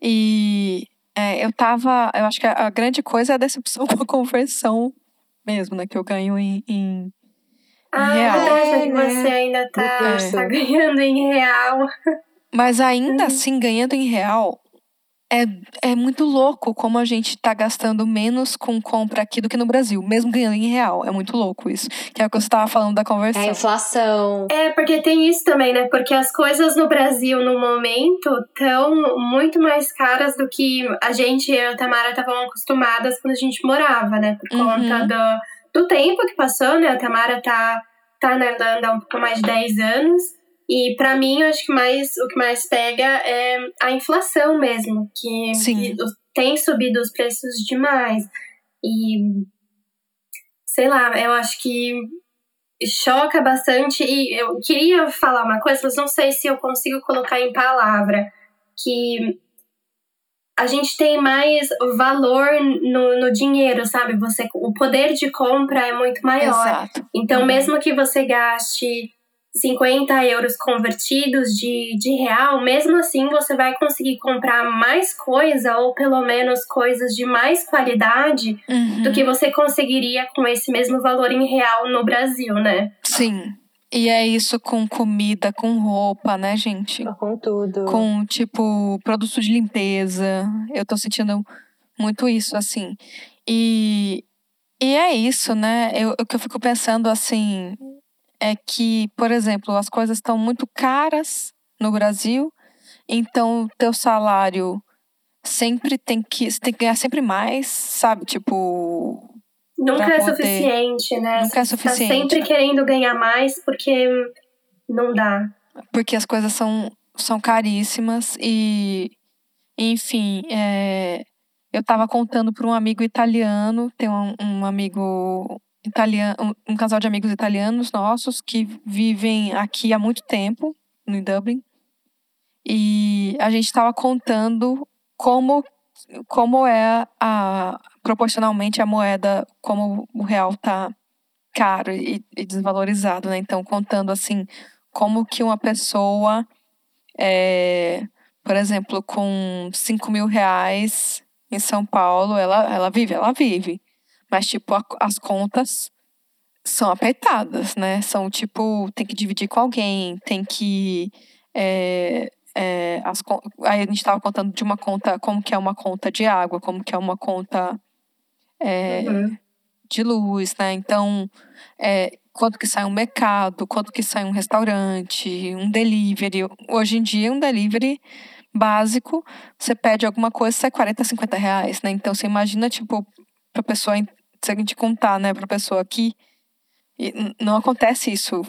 E é, eu tava. Eu acho que a, a grande coisa é a decepção com a conversão mesmo, né? Que eu ganho em. em Ah, real. é É, né? você ainda tá, É. tá ganhando em real. Mas ainda Uhum. assim, ganhando em real, é, é muito louco como a gente tá gastando menos com compra aqui do que no Brasil, mesmo ganhando em real. É muito louco isso. Que é o que você tava falando da É conversão. a inflação. É, porque tem isso também, né? Porque as coisas no Brasil, no momento, estão muito mais caras do que a gente e a Tamara estavam acostumadas quando a gente morava, né? Por Uhum. conta do, do tempo que passou, né? A Tamara tá, tá na Irlanda há um pouco mais de 10 anos. E pra mim, eu acho que mais, o que mais pega é a inflação mesmo, que, Sim. que tem subido os preços demais. E sei lá, eu acho que choca bastante. E eu queria falar uma coisa, mas não sei se eu consigo colocar em palavra. Que a gente tem mais valor no, no dinheiro, sabe? Você, o poder de compra é muito maior. Exato. Então, Uhum. mesmo que você gaste 50 euros convertidos de, de real, mesmo assim você vai conseguir comprar mais coisa, ou pelo menos coisas de mais qualidade, Uhum. do que você conseguiria com esse mesmo valor em real no Brasil, né? Sim. E é isso com comida, com roupa, né, gente? Com tudo. com tipo produto de limpeza. Eu tô sentindo muito isso assim. E e é isso, né? Eu, o que eu fico pensando assim é que, por exemplo, as coisas estão muito caras no Brasil, então teu salário sempre tem que tem que ganhar sempre mais, sabe? Tipo, Nunca é poder- suficiente, né? Nunca é suficiente. Tá sempre querendo ganhar mais porque não dá. porque as coisas são, são caríssimas e, enfim, é, eu estava contando para um amigo italiano, tem um, um amigo italiano, um, casal de amigos italianos nossos que vivem aqui há muito tempo, em Dublin, e a gente estava contando como como é a proporcionalmente a moeda, como o real tá caro e, e desvalorizado, né? Então contando assim como que uma pessoa é, por exemplo, com 5 mil reais em São Paulo, ela, ela vive, ela vive. Mas, tipo, a, as contas são apertadas, né? São, tipo, tem que dividir com alguém, tem que. É, é, as, aí a gente estava contando de uma conta, como que é uma conta de água, como que é uma conta é, uhum. de luz, né? Então, é, quanto que sai um mercado, quanto que sai um restaurante, um delivery. Hoje em dia, um delivery básico, você pede alguma coisa, sai 40, 50 reais, né? Então, você imagina, tipo, pra pessoa, se a gente contar, né, pra pessoa aqui, não acontece isso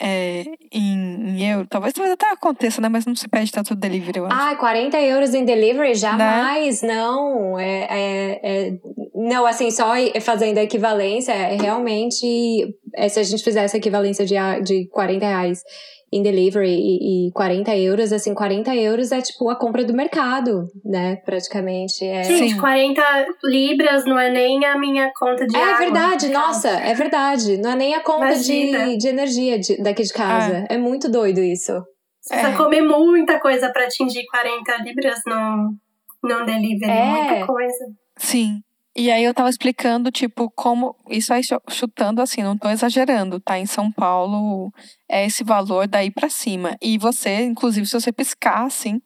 é, em, em euro. Talvez, talvez até aconteça, né? Mas não se pede tanto delivery, eu acho. Ah, 40 euros em delivery? Jamais, né? não. É, é, é, não, assim, só fazendo a equivalência, é realmente. É, se a gente fizesse a equivalência de, de 40 reais em delivery e, e 40 euros, assim, 40 euros é tipo a compra do mercado, né? Praticamente. É... Gente, Sim. 40 libras não é nem a minha conta de É água, verdade, nossa, é verdade. Não é nem a conta de, de energia de, daqui de casa. É. é muito doido isso. Você é. precisa comer muita coisa para atingir 40 libras no, no delivery. É. Muita coisa. Sim. E aí eu tava explicando, tipo, como. Isso aí chutando assim, não tô exagerando, tá? Em São Paulo é esse valor daí para cima. E você, inclusive, se você piscar, assim,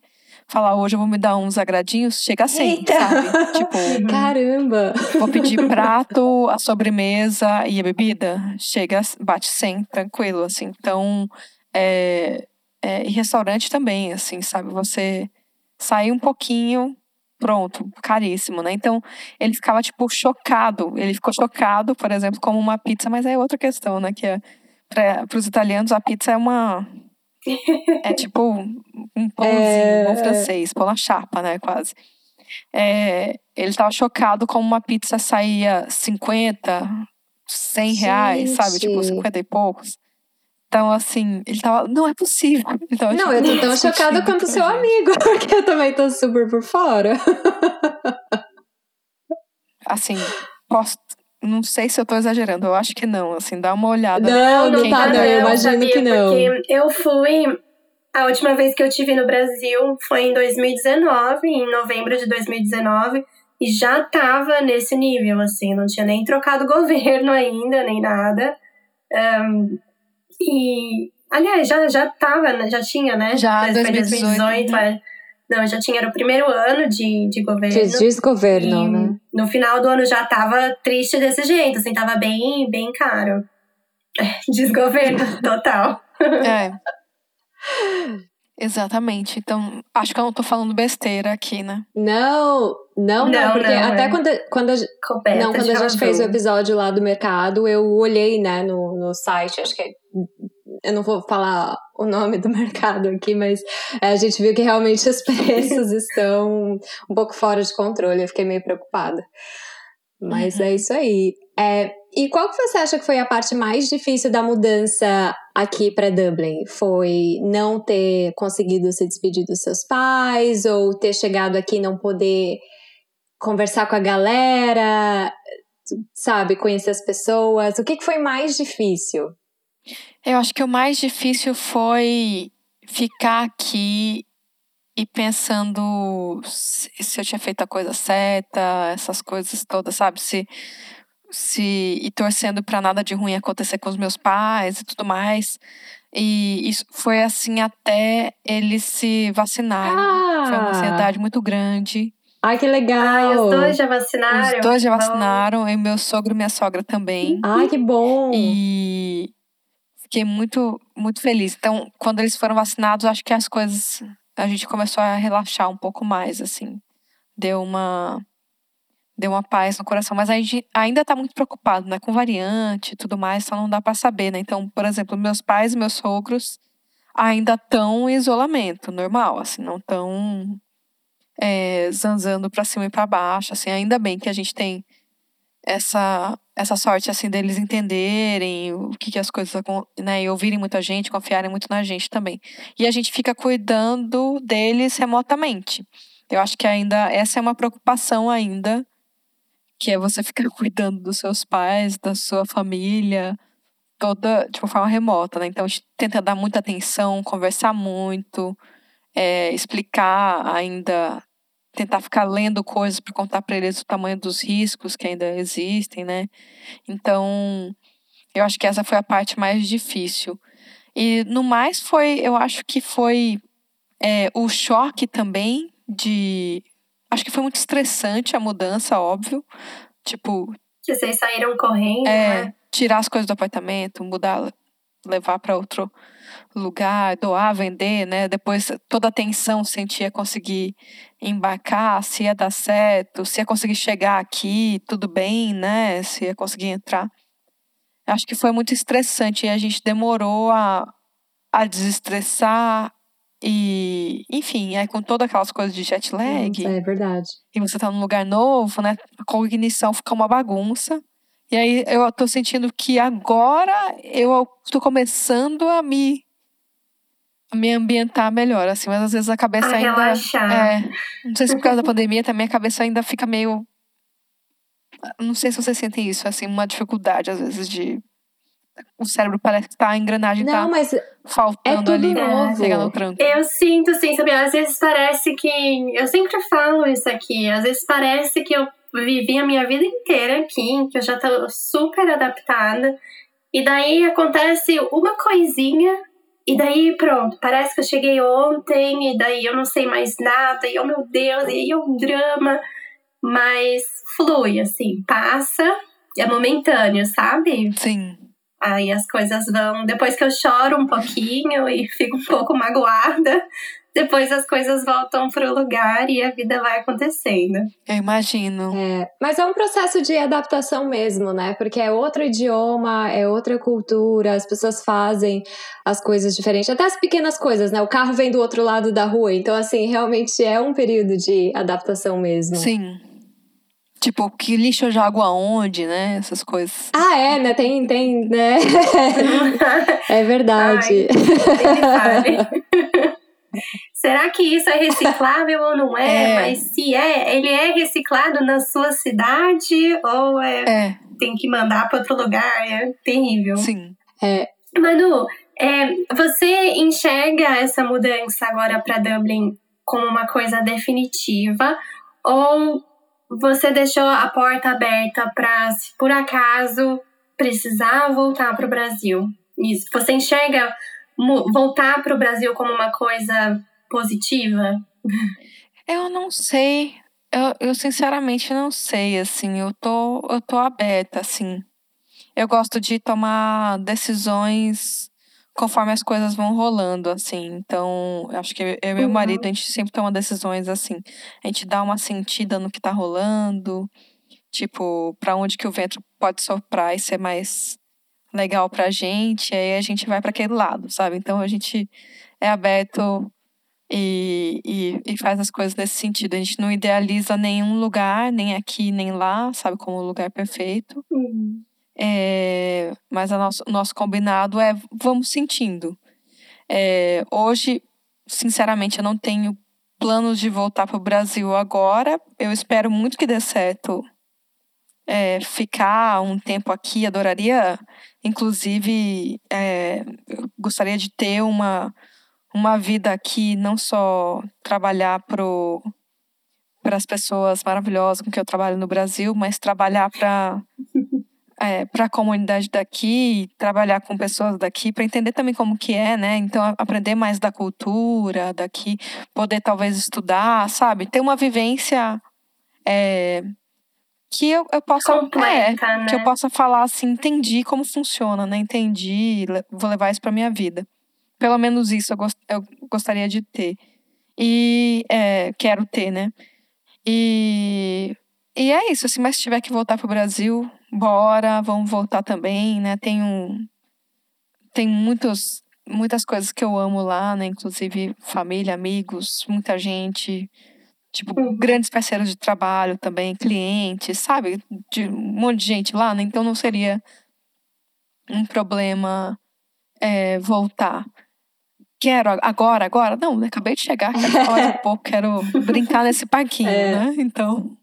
falar hoje eu vou me dar uns agradinhos, chega a 100, Eita. sabe? Tipo, caramba! Vou pedir prato, a sobremesa e a bebida, chega, bate 100, tranquilo, assim. Então, é, é, e restaurante também, assim, sabe? Você sair um pouquinho pronto, caríssimo, né? Então, ele ficava, tipo, chocado. Ele ficou chocado, por exemplo, como uma pizza, mas é outra questão, né? Que é, para os italianos, a pizza é uma. É tipo um pãozinho, é... um francês, pão na chapa, né? Quase. É, ele estava chocado como uma pizza saía 50, 100 reais, Gente. sabe? Tipo, 50 e poucos. Então, assim, ele tava. Não é possível. Então, não, eu tô tão chocada quanto seu amigo, porque eu também tô super por fora. Assim, posso. Não sei se eu tô exagerando, eu acho que não, assim, dá uma olhada. Não, não tá, não, eu imagino sabia, que não. Porque eu fui. A última vez que eu tive no Brasil foi em 2019, em novembro de 2019, e já tava nesse nível, assim, não tinha nem trocado governo ainda, nem nada. Um, e, aliás, já, já tava, né? já tinha, né? Já, 2018. 2018 é. Não, já tinha, era o primeiro ano de, de governo. De desgoverno, né? No final do ano já tava triste desse jeito, assim, tava bem, bem caro. Desgoverno total. É. Exatamente. Então, acho que eu não tô falando besteira aqui, né? Não, não, não, não porque não, até é. quando, quando, a, não, quando a gente fez o episódio lá do mercado, eu olhei, né, no, no site, acho que é, eu não vou falar o nome do mercado aqui, mas é, a gente viu que realmente os preços estão um pouco fora de controle, eu fiquei meio preocupada. Mas uhum. é isso aí. É, e qual que você acha que foi a parte mais difícil da mudança aqui para Dublin? Foi não ter conseguido se despedir dos seus pais ou ter chegado aqui e não poder conversar com a galera, sabe, conhecer as pessoas? O que, que foi mais difícil? Eu acho que o mais difícil foi ficar aqui e pensando se, eu tinha feito a coisa certa, essas coisas todas, sabe? Se se e torcendo para nada de ruim acontecer com os meus pais e tudo mais. E isso foi assim até eles se vacinarem. Ah. Foi uma ansiedade muito grande. Ai, que legal! Ai, os dois já vacinaram? Os dois já vacinaram, e meu sogro e minha sogra também. Ai, que bom! E fiquei muito, muito feliz. Então, quando eles foram vacinados, acho que as coisas. A gente começou a relaxar um pouco mais, assim. Deu uma deu uma paz no coração, mas a gente ainda está muito preocupado, né, com variante e tudo mais, então não dá para saber, né? Então, por exemplo, meus pais e meus sogros ainda estão em isolamento normal, assim, não estão é, zanzando para cima e para baixo, assim, ainda bem que a gente tem essa essa sorte assim deles entenderem o que, que as coisas né e ouvirem muita gente confiarem muito na gente também. E a gente fica cuidando deles remotamente. Eu acho que ainda essa é uma preocupação ainda que é você ficar cuidando dos seus pais, da sua família, toda de uma forma remota, né? Então a gente tenta dar muita atenção, conversar muito, é, explicar ainda, tentar ficar lendo coisas para contar para eles o tamanho dos riscos que ainda existem, né? Então, eu acho que essa foi a parte mais difícil. E no mais foi, eu acho que foi é, o choque também de. Acho que foi muito estressante a mudança, óbvio. Tipo. Que vocês saíram correndo, é, né? Tirar as coisas do apartamento, mudar, levar para outro lugar, doar, vender, né? Depois toda a tensão sentia conseguir embarcar, se ia dar certo, se ia conseguir chegar aqui, tudo bem, né? Se ia conseguir entrar. Acho que foi muito estressante e a gente demorou a, a desestressar e, enfim, aí com todas aquelas coisas de jet lag. É verdade. E você tá num lugar novo, né? A cognição fica uma bagunça. E aí eu tô sentindo que agora eu tô começando a me a me ambientar melhor, assim, mas às vezes a cabeça a ainda. Relaxar. É, não sei se por causa da pandemia também a cabeça ainda fica meio. Não sei se vocês sentem isso, assim, uma dificuldade, às vezes, de. O cérebro parece que tá, a engrenagem Não, tá mas faltando é ali novo. pegar no tranco. Eu sinto, sim, sabe? Às vezes parece que. Eu sempre falo isso aqui. Às vezes parece que eu vivi a minha vida inteira aqui, que eu já tô super adaptada. E daí acontece uma coisinha, e daí pronto, parece que eu cheguei ontem, e daí eu não sei mais nada, e oh meu Deus, e aí é um drama. Mas flui, assim, passa, é momentâneo, sabe? Sim. Aí as coisas vão. Depois que eu choro um pouquinho e fico um pouco magoada, depois as coisas voltam pro lugar e a vida vai acontecendo. Eu imagino. É, mas é um processo de adaptação mesmo, né? Porque é outro idioma, é outra cultura, as pessoas fazem as coisas diferentes, até as pequenas coisas, né? O carro vem do outro lado da rua, então, assim, realmente é um período de adaptação mesmo. Sim. Tipo, que lixo eu jogo aonde, né? Essas coisas. Ah, é, né? Tem, tem, né? é verdade. Ai, Será que isso é reciclável ou não é? É. Mas se é, ele é reciclado na sua cidade ou é, É, tem que mandar para outro lugar? É terrível. sim. É, Manu, é, você enxerga essa mudança agora para Dublin como uma coisa definitiva ou você deixou a porta aberta para, se por acaso precisar voltar para o Brasil? Isso. Você enxerga voltar para o Brasil como uma coisa positiva? Eu não sei. Eu, eu sinceramente não sei, assim. Eu tô, eu tô aberta, assim. Eu gosto de tomar decisões conforme as coisas vão rolando, assim. Então, acho que eu e meu Uhum. marido, a gente sempre toma decisões assim. A gente dá uma sentida no que tá rolando. Tipo, pra onde que o vento pode soprar e ser mais legal pra gente. Aí a gente vai pra aquele lado, sabe? Então, a gente é aberto e, e, e faz as coisas nesse sentido. A gente não idealiza nenhum lugar, nem aqui, nem lá, sabe? Como um lugar perfeito. É, mas a nosso, o nosso combinado é vamos sentindo. É, hoje, sinceramente, eu não tenho planos de voltar para o Brasil agora. Eu espero muito que dê certo é, ficar um tempo aqui. Adoraria, inclusive, é, gostaria de ter uma, uma vida aqui, não só trabalhar pro para as pessoas maravilhosas com que eu trabalho no Brasil, mas trabalhar para é, para a comunidade daqui, trabalhar com pessoas daqui, para entender também como que é, né? Então, aprender mais da cultura daqui, poder talvez estudar, sabe? Ter uma vivência é, que eu, eu possa... Completa, é, né? Que eu possa falar assim, entendi como funciona, né? Entendi, vou levar isso para minha vida. Pelo menos isso eu, gos- eu gostaria de ter. E é, quero ter, né? E, e é isso, assim, mas se tiver que voltar pro Brasil, bora, vamos voltar também, né? Tem um. Tem muitos, muitas coisas que eu amo lá, né? Inclusive família, amigos, muita gente. Tipo, Uhum. grandes parceiros de trabalho também, clientes, sabe? De um monte de gente lá, né? Então não seria um problema é, voltar. Quero agora, agora? Não, né? acabei de chegar, quero falar um pouco, quero brincar nesse parquinho, É. né? Então.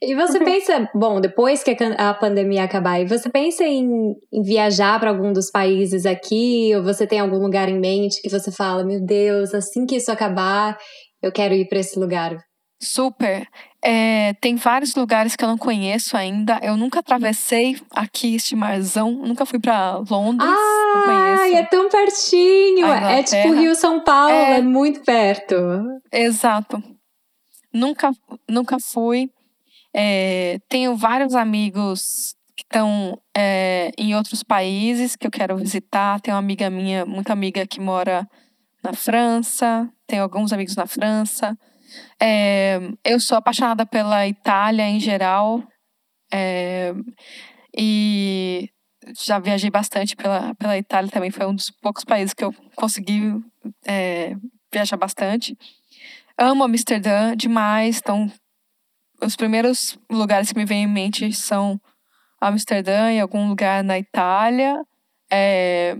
E você pensa, bom, depois que a pandemia acabar, e você pensa em, em viajar para algum dos países aqui, ou você tem algum lugar em mente que você fala, meu Deus, assim que isso acabar, eu quero ir para esse lugar? Super. É, tem vários lugares que eu não conheço ainda. Eu nunca atravessei aqui este marzão. Nunca fui para Londres. Ah, é tão pertinho. É tipo Rio São Paulo, é, é muito perto. Exato. Nunca, nunca fui. É, tenho vários amigos que estão é, em outros países que eu quero visitar. Tenho uma amiga minha, muito amiga, que mora na França. Tenho alguns amigos na França. É, eu sou apaixonada pela Itália em geral. É, e já viajei bastante pela, pela Itália também. Foi um dos poucos países que eu consegui é, viajar bastante. Amo Amsterdã demais. Então, os primeiros lugares que me vêm em mente são Amsterdã e algum lugar na Itália. É,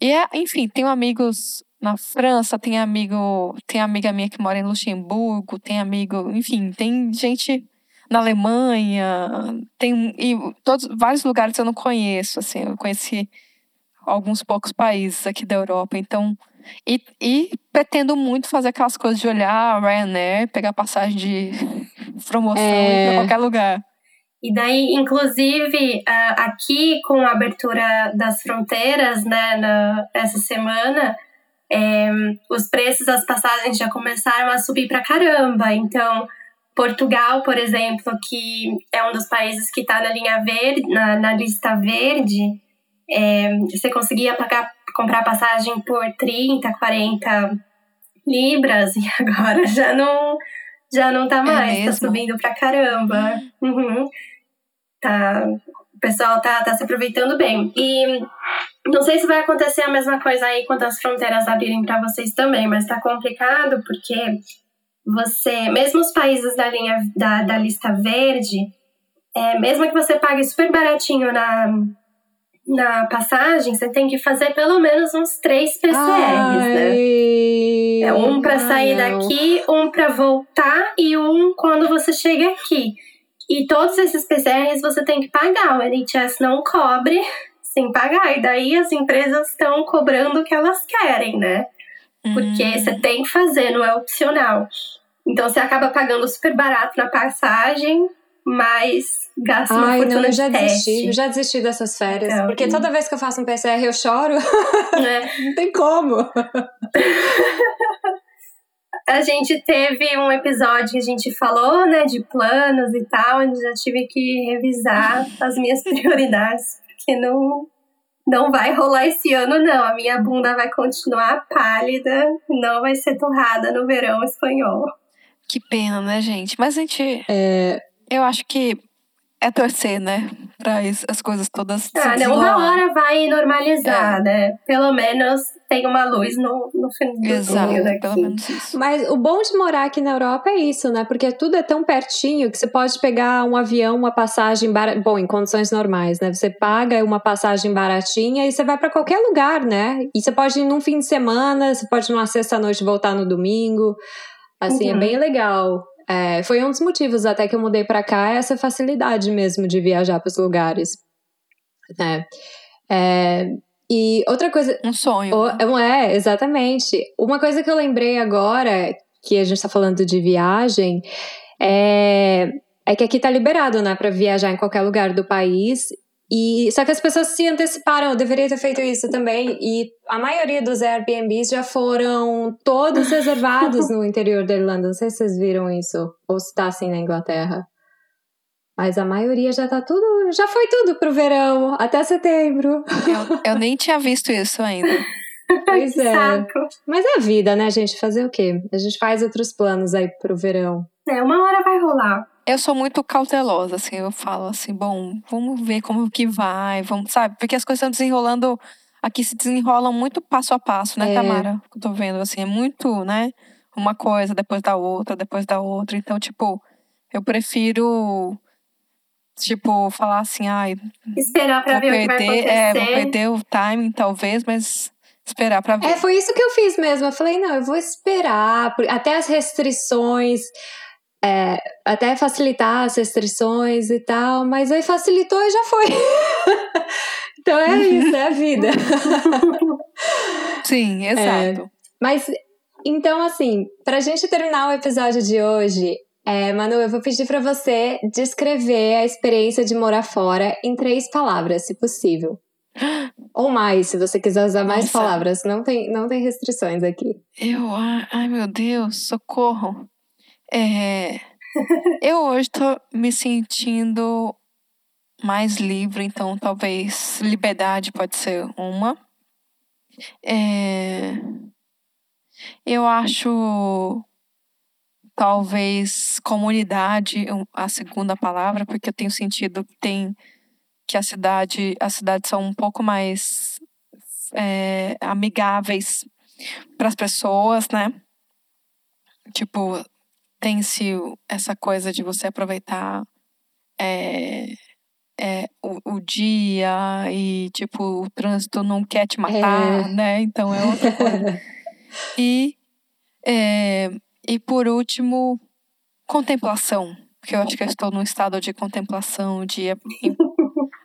e, é, enfim, tenho amigos na França, tem amigo, tem amiga minha que mora em Luxemburgo, tem amigo, enfim, tem gente na Alemanha, tem e todos vários lugares eu não conheço, assim, eu conheci alguns poucos países aqui da Europa, então e, e pretendo muito fazer aquelas coisas de olhar Ryanair, pegar passagem de promoção é... para qualquer lugar. E daí, inclusive, aqui com a abertura das fronteiras, né, na, essa semana, é, os preços das passagens já começaram a subir para caramba. Então, Portugal, por exemplo, que é um dos países que está na linha verde, na, na lista verde, é, você conseguia pagar, comprar passagem por 30, 40 libras e agora já não já não tá é mais, é tá subindo pra caramba. Uhum. Tá, o pessoal tá, tá se aproveitando bem. E não sei se vai acontecer a mesma coisa aí quando as fronteiras abrirem para vocês também, mas tá complicado porque você, mesmo os países da linha da, da lista verde, é, mesmo que você pague super baratinho na, na passagem, você tem que fazer pelo menos uns três PCRs, né? Ai, né? É um para sair daqui, um para voltar e um quando você chega aqui. E todos esses PCRs você tem que pagar, o NHS não cobre sem pagar. E daí as empresas estão cobrando o que elas querem, né? Porque hum. você tem que fazer, não é opcional. Então você acaba pagando super barato na passagem, mas gasta uma Ai, fortuna não, eu já de desisti, teste. eu já desisti dessas férias. Então, porque toda vez que eu faço um PCR eu choro. É. não tem como. a gente teve um episódio que a gente falou, né, de planos e tal, onde já tive que revisar as minhas prioridades que não, não vai rolar esse ano, não. A minha bunda vai continuar pálida, não vai ser torrada no verão espanhol. Que pena, né, gente? Mas a gente. É... Eu acho que é torcer, né? Pra as coisas todas ah, se não, uma hora vai normalizar, é. né? Pelo menos tem uma luz no, no fim do Exato, túnel pelo menos isso. Mas o bom de morar aqui na Europa é isso, né? Porque tudo é tão pertinho que você pode pegar um avião, uma passagem bar... bom, em condições normais, né? Você paga uma passagem baratinha e você vai para qualquer lugar, né? E você pode ir num fim de semana, você pode numa sexta-noite voltar no domingo. Assim, é uhum. é bem legal. É, foi um dos motivos até que eu mudei para cá, essa facilidade mesmo de viajar para os lugares. Né? É, e outra coisa. Um sonho. O, né? É, exatamente. Uma coisa que eu lembrei agora, que a gente está falando de viagem, é, é que aqui tá liberado, né, para viajar em qualquer lugar do país. E só que as pessoas se anteciparam, eu deveria ter feito isso também. E a maioria dos Airbnbs já foram todos reservados no interior da Irlanda. Não sei se vocês viram isso ou se está assim na Inglaterra. Mas a maioria já tá tudo, já foi tudo pro verão, até setembro. Eu, eu nem tinha visto isso ainda. Pois é. Mas é a vida, né, gente? Fazer o quê? A gente faz outros planos aí pro verão. É, uma hora vai rolar eu sou muito cautelosa, assim, eu falo assim, bom, vamos ver como que vai, vamos, sabe? Porque as coisas estão desenrolando, aqui se desenrolam muito passo a passo, né, é. Tamara? Eu tô vendo, assim, é muito, né? Uma coisa, depois da outra, depois da outra. Então, tipo, eu prefiro, tipo, falar assim, ai. Esperar pra ver perder, o que vai acontecer. É, vou perder o timing, talvez, mas esperar pra ver. É, foi isso que eu fiz mesmo. Eu falei, não, eu vou esperar, até as restrições é, até facilitar as restrições e tal, mas aí facilitou e já foi. então é isso, é a vida. Sim, exato. É, mas então, assim, pra gente terminar o episódio de hoje, é, Manu, eu vou pedir para você descrever a experiência de morar fora em três palavras, se possível. Ou mais, se você quiser usar mais Nossa. palavras. Não tem, não tem restrições aqui. Eu, ai meu Deus, socorro. É, eu hoje tô me sentindo mais livre, então talvez liberdade pode ser uma. É, eu acho talvez comunidade a segunda palavra, porque eu tenho sentido que tem que a cidade, as cidades são um pouco mais é, amigáveis para as pessoas, né? Tipo, tem-se essa coisa de você aproveitar é, é, o, o, dia e, tipo, o trânsito não quer te matar, é. né? Então é outra coisa. e é, e por último, contemplação, porque eu acho que eu estou num estado de contemplação, de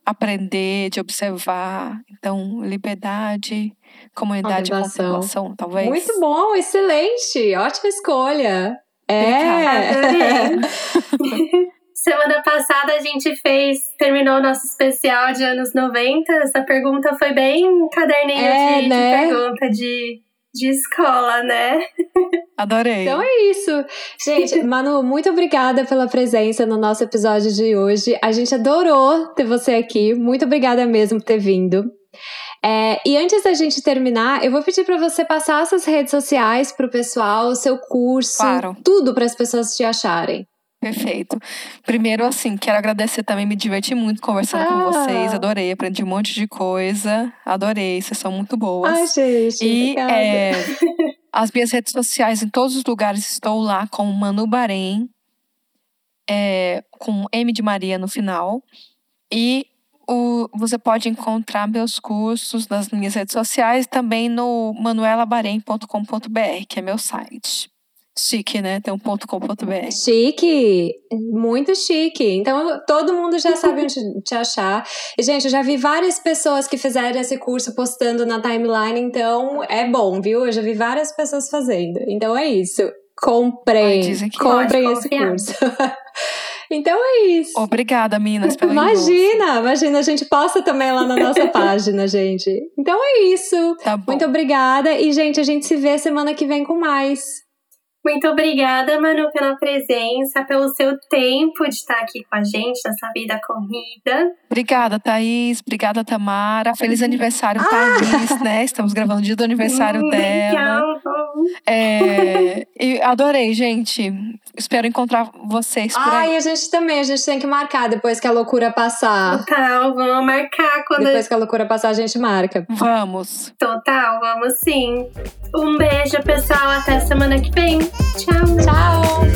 aprender, de observar. Então, liberdade, comunidade contemplação. contemplação, talvez. Muito bom, excelente, ótima escolha. É. Semana passada a gente fez, terminou o nosso especial de anos 90. Essa pergunta foi bem caderninho é, de, né? de pergunta de de escola, né? Adorei. Então é isso. Gente, Manu, muito obrigada pela presença no nosso episódio de hoje. A gente adorou ter você aqui. Muito obrigada mesmo por ter vindo. É, e antes da gente terminar, eu vou pedir para você passar suas redes sociais para o pessoal, o seu curso, claro. tudo para as pessoas te acharem. Perfeito. Primeiro, assim, quero agradecer também, me diverti muito conversando ah. com vocês, adorei, aprendi um monte de coisa, adorei, vocês são muito boas. Ai, gente, e é, as minhas redes sociais, em todos os lugares, estou lá com Manu Bahrein, é, com M de Maria no final. E o, você pode encontrar meus cursos nas minhas redes sociais também no manuelabarém.com.br, que é meu site. Chique, né? Tem um ponto .com.br. Chique, muito chique. Então todo mundo já sabe onde te achar. E gente, eu já vi várias pessoas que fizeram esse curso postando na timeline, então é bom, viu? Eu já vi várias pessoas fazendo. Então é isso. Comprem, Ai, comprem esse curso. Então é isso. Obrigada, Minas, pelo Imagina, imagina, a gente posta também lá na nossa página, gente. Então é isso. Tá bom. Muito obrigada. E, gente, a gente se vê semana que vem com mais. Muito obrigada, Manu, pela presença, pelo seu tempo de estar aqui com a gente nessa vida corrida. Obrigada, Thaís. Obrigada, Tamara. Feliz aniversário, ah! Thaís, né? Estamos gravando o dia do aniversário hum, dela. É, e adorei, gente. Espero encontrar vocês por Ai, aí. a gente também, a gente tem que marcar depois que a loucura passar. Total, vamos marcar quando Depois que a loucura passar, a gente marca. Vamos. Total, vamos sim. Um beijo, pessoal, até semana que vem. Tchau. Tchau.